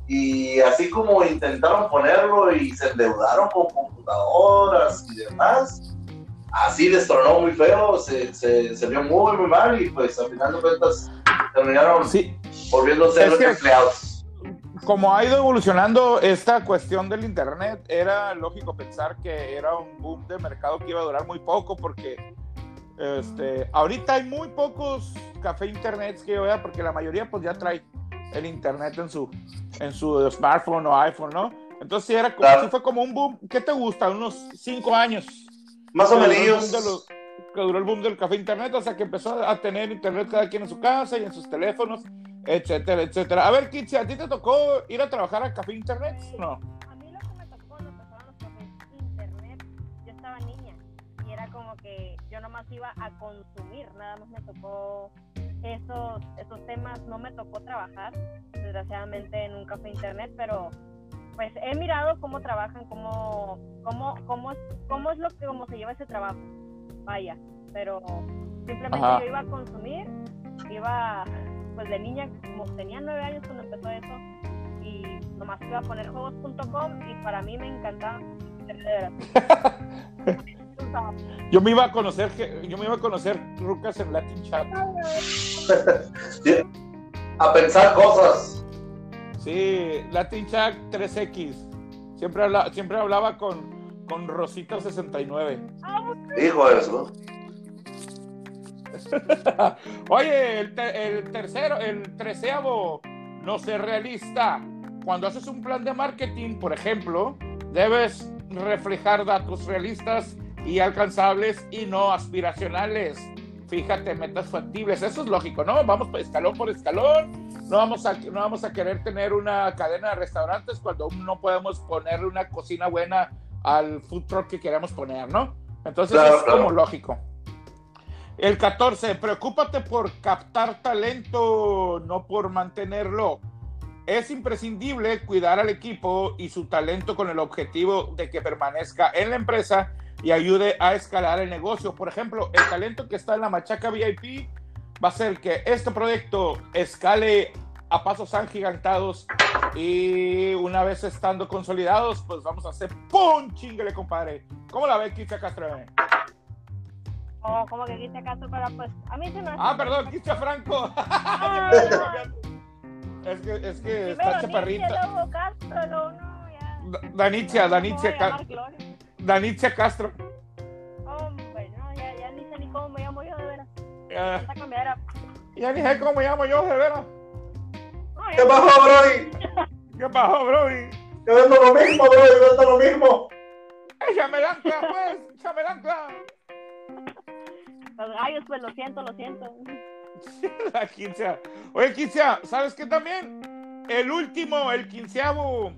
Y así como intentaron ponerlo y se endeudaron con computadoras y demás, así destronó muy feo, se, se, se vio muy, muy mal y pues al final de cuentas terminaron Sí, volviéndose Es que- empleados. Como ha ido evolucionando esta cuestión del internet, era lógico pensar que era un boom de mercado que iba a durar muy poco porque este, ahorita hay muy pocos café internet que yo vea porque la mayoría pues ya trae el internet en su en su smartphone o iPhone, ¿no? Entonces sí, era como, Claro. sí fue como un boom. ¿Qué te gusta? Unos cinco años. Más o menos. los- que duró el boom del café internet, o sea que empezó a tener internet cada quien en su casa y en sus teléfonos, etcétera, etcétera. A ver, Kitsi, ¿a ti te tocó ir a trabajar a café internet? No. A mí lo que me tocó cuando empezaron los cafés internet, yo estaba niña y era como que yo nomás iba a consumir, nada más me tocó esos, esos temas, no me tocó trabajar, desgraciadamente en un café internet, pero pues he mirado cómo trabajan, cómo, cómo, cómo, cómo es lo que, cómo se lleva ese trabajo, vaya, pero simplemente Ajá. yo iba a consumir, iba pues de niña, como tenía nueve años cuando empezó eso, y nomás iba a poner juegos.com y para mí me encantaba. (laughs) Yo me iba a conocer, que- yo me iba a conocer rucas en Latin Chat. (laughs) A pensar cosas. Sí, Latin Chat 3X. Siempre, habla- siempre hablaba con, con Rosita 69. Hijo de eso. (laughs) Oye, el, te- el tercero, el treceavo, no ser realista. Cuando haces un plan de marketing, por ejemplo, debes reflejar datos realistas y alcanzables y no aspiracionales. Fíjate, metas factibles. Eso es lógico, ¿no? Vamos escalón por escalón. No vamos a, no vamos a querer tener una cadena de restaurantes cuando no podemos ponerle una cocina buena al food truck que queremos poner, ¿no? Entonces Claro, es claro. como lógico. El 14, preocúpate por captar talento, no por mantenerlo. Es imprescindible cuidar al equipo y su talento con el objetivo de que permanezca en la empresa y ayude a escalar el negocio. Por ejemplo, el talento que está en la Machaca VIP va a ser que este proyecto escale a pasos agigantados Y una vez estando consolidados, pues vamos a hacer ¡pum! Chinguele, compadre. ¿Cómo la ve, Kicha Castro? Oh, como que Kicha Castro, pero pues a mí se me Ah, perdón, Kicha Franco. Ah, (laughs) es que, es que primero está chaparrita. luego Castro, luego no, ya. Da- Danicia, No voy Danicia, a Ca- llamar Gloria. Danicia Castro. Hombre, no, ya, ya ni sé ni cómo me llamo yo, de veras. Ya, cambiadera. ya ni sé cómo me llamo yo, de veras. No, ¿Qué pasó, Brody? ¿Qué pasó, Brody? Yo vendo lo mismo, Brody, yo vendo lo mismo. Échame el ancla, pues, échame el ancla. Los gallos, pues lo siento, lo siento. (laughs) La quincea. Oye, quincea, ¿sabes qué también? El último, el quinceavo,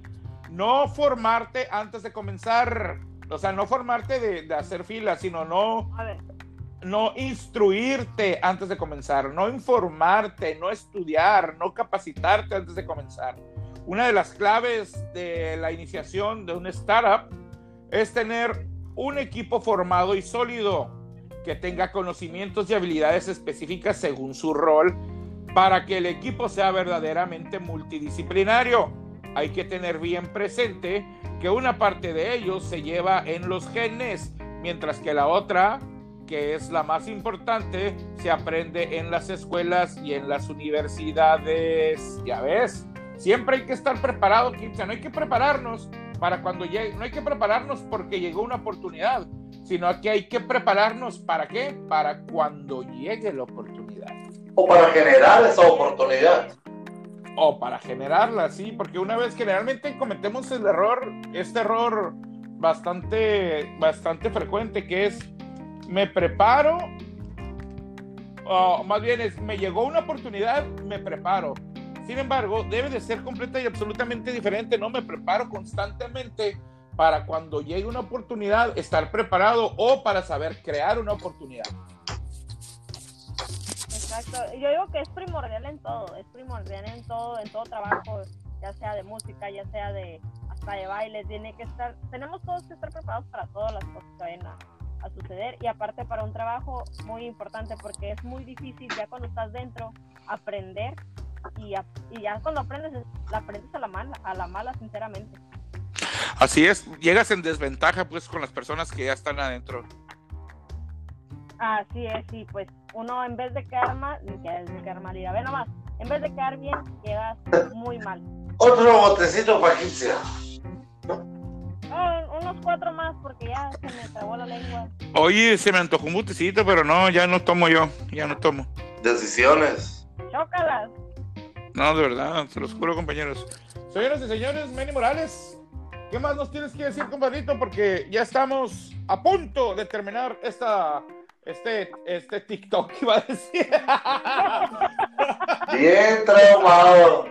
no formarte antes de comenzar. O sea, no formarte de, de hacer fila, sino no, A ver, no instruirte antes de comenzar, no informarte, no estudiar, no capacitarte antes de comenzar. Una de las claves de la iniciación de un startup es tener un equipo formado y sólido que tenga conocimientos y habilidades específicas según su rol para que el equipo sea verdaderamente multidisciplinario. Hay que tener bien presente que una parte de ellos se lleva en los genes, mientras que la otra que es la más importante, se aprende en las escuelas y en las universidades. Ya ves, siempre hay que estar preparado. No hay que prepararnos para cuando llegue, no hay que prepararnos porque llegó una oportunidad, sino que hay que prepararnos para qué? Para cuando llegue la oportunidad. O para generar esa oportunidad. O para generarla, sí, porque una vez generalmente cometemos el error, este error bastante, bastante frecuente, que es me preparo, o más bien es me llegó una oportunidad, me preparo. Sin embargo, debe de ser completa y absolutamente diferente. No me preparo constantemente para cuando llegue una oportunidad estar preparado o para saber crear una oportunidad. exacto. Yo digo que es primordial en todo, es primordial en todo, en todo trabajo, ya sea de música, ya sea de hasta de baile, tiene que estar, tenemos todos que estar preparados para todas las cosas que vayan a, a suceder y aparte para un trabajo muy importante porque es muy difícil ya cuando estás dentro aprender y, a- y ya cuando aprendes es- la aprendes a la mala, a la mala sinceramente. Así es, llegas en desventaja pues con las personas que ya están adentro. Así es, sí, pues uno en vez de quedar mal, de quedar mal, ve nomás, en vez de quedar bien, quedas muy mal. Otro botecito para. Ah, unos cuatro más porque ya se me trabó la lengua. Oye, se me antojó un botecito, pero no, ya no tomo yo, ya no tomo. Decisiones. Chócalas. No, de verdad, se los juro, compañeros. Señoras y señores, Manny Morales, ¿qué más nos tienes que decir, compadrito? Porque ya estamos a punto de terminar esta, este, este TikTok, (laughs) iba a decir. Bien traumado.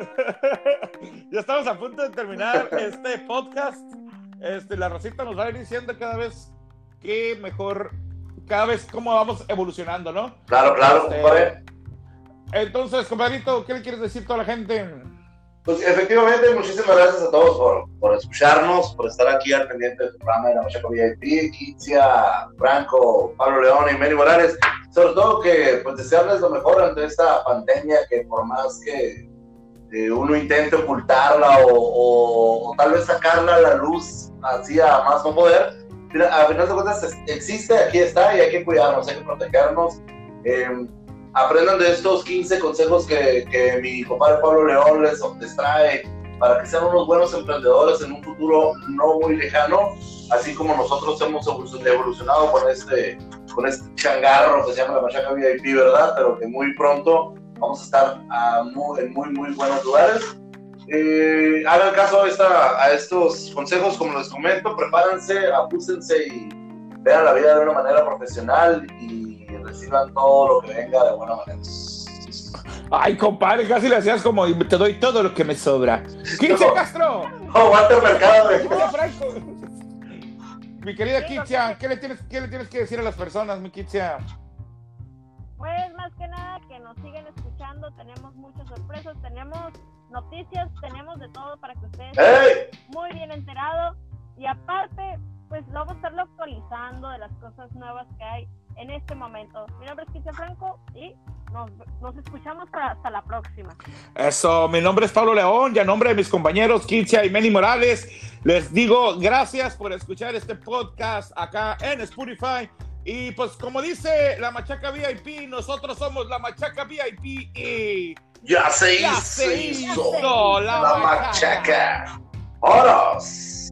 ya estamos a punto de terminar este podcast. Este, la Rosita nos va a ir diciendo cada vez que mejor, cada vez cómo vamos evolucionando, ¿no? Claro, claro, Este, compadre. Entonces, compadrito, ¿qué le quieres decir a toda la gente? Pues efectivamente, muchísimas gracias a todos por, por escucharnos, por estar aquí al pendiente del programa de la Machaca VIP, Kitzia, Franco, Pablo León y Mary Morales. Sobre todo que pues desearles lo mejor ante esta pandemia que por más que eh, uno intente ocultarla o, o- o tal vez sacarla a la luz así a más no poder, a final de cuentas existe, aquí está y hay que cuidarnos, hay que protegernos. Eh, aprendan de estos 15 consejos que, que mi compadre Pablo León les, les trae para que sean unos buenos emprendedores en un futuro no muy lejano, así como nosotros hemos evoluc- evolucionado con este, con este changarro que se llama la Machaca VIP, ¿verdad? Pero que muy pronto vamos a estar a muy- en muy, muy buenos lugares. Eh, hagan caso a, esta, a estos consejos, como les comento, prepárense, apúsense y vean la vida de una manera profesional y reciban todo lo que venga de buena manera. Ay, compadre, casi le hacías como te doy todo lo que me sobra. ¡Kitzia No. Castro! Oh, Walter Mercado. Mi querida Kitzia, ¿qué le, tienes, ¿qué le tienes que decir a las personas, mi Kitzia? Pues más que nada que nos sigan escuchando, tenemos muchas sorpresas, tenemos noticias, tenemos de todo para que ustedes estén muy bien enterados y aparte pues vamos a estarlo actualizando de las cosas nuevas que hay en este momento. Mi nombre es Cristian Franco y nos, nos escuchamos para hasta la próxima. Eso, mi nombre es Pablo León y a nombre de mis compañeros Kitia y Meni Morales, les digo gracias por escuchar este podcast acá en Spotify. Y pues como dice la Machaca VIP, nosotros somos la Machaca VIP y... Ya se Ya hizo, se hizo la la machaca. machaca. ¡Horos!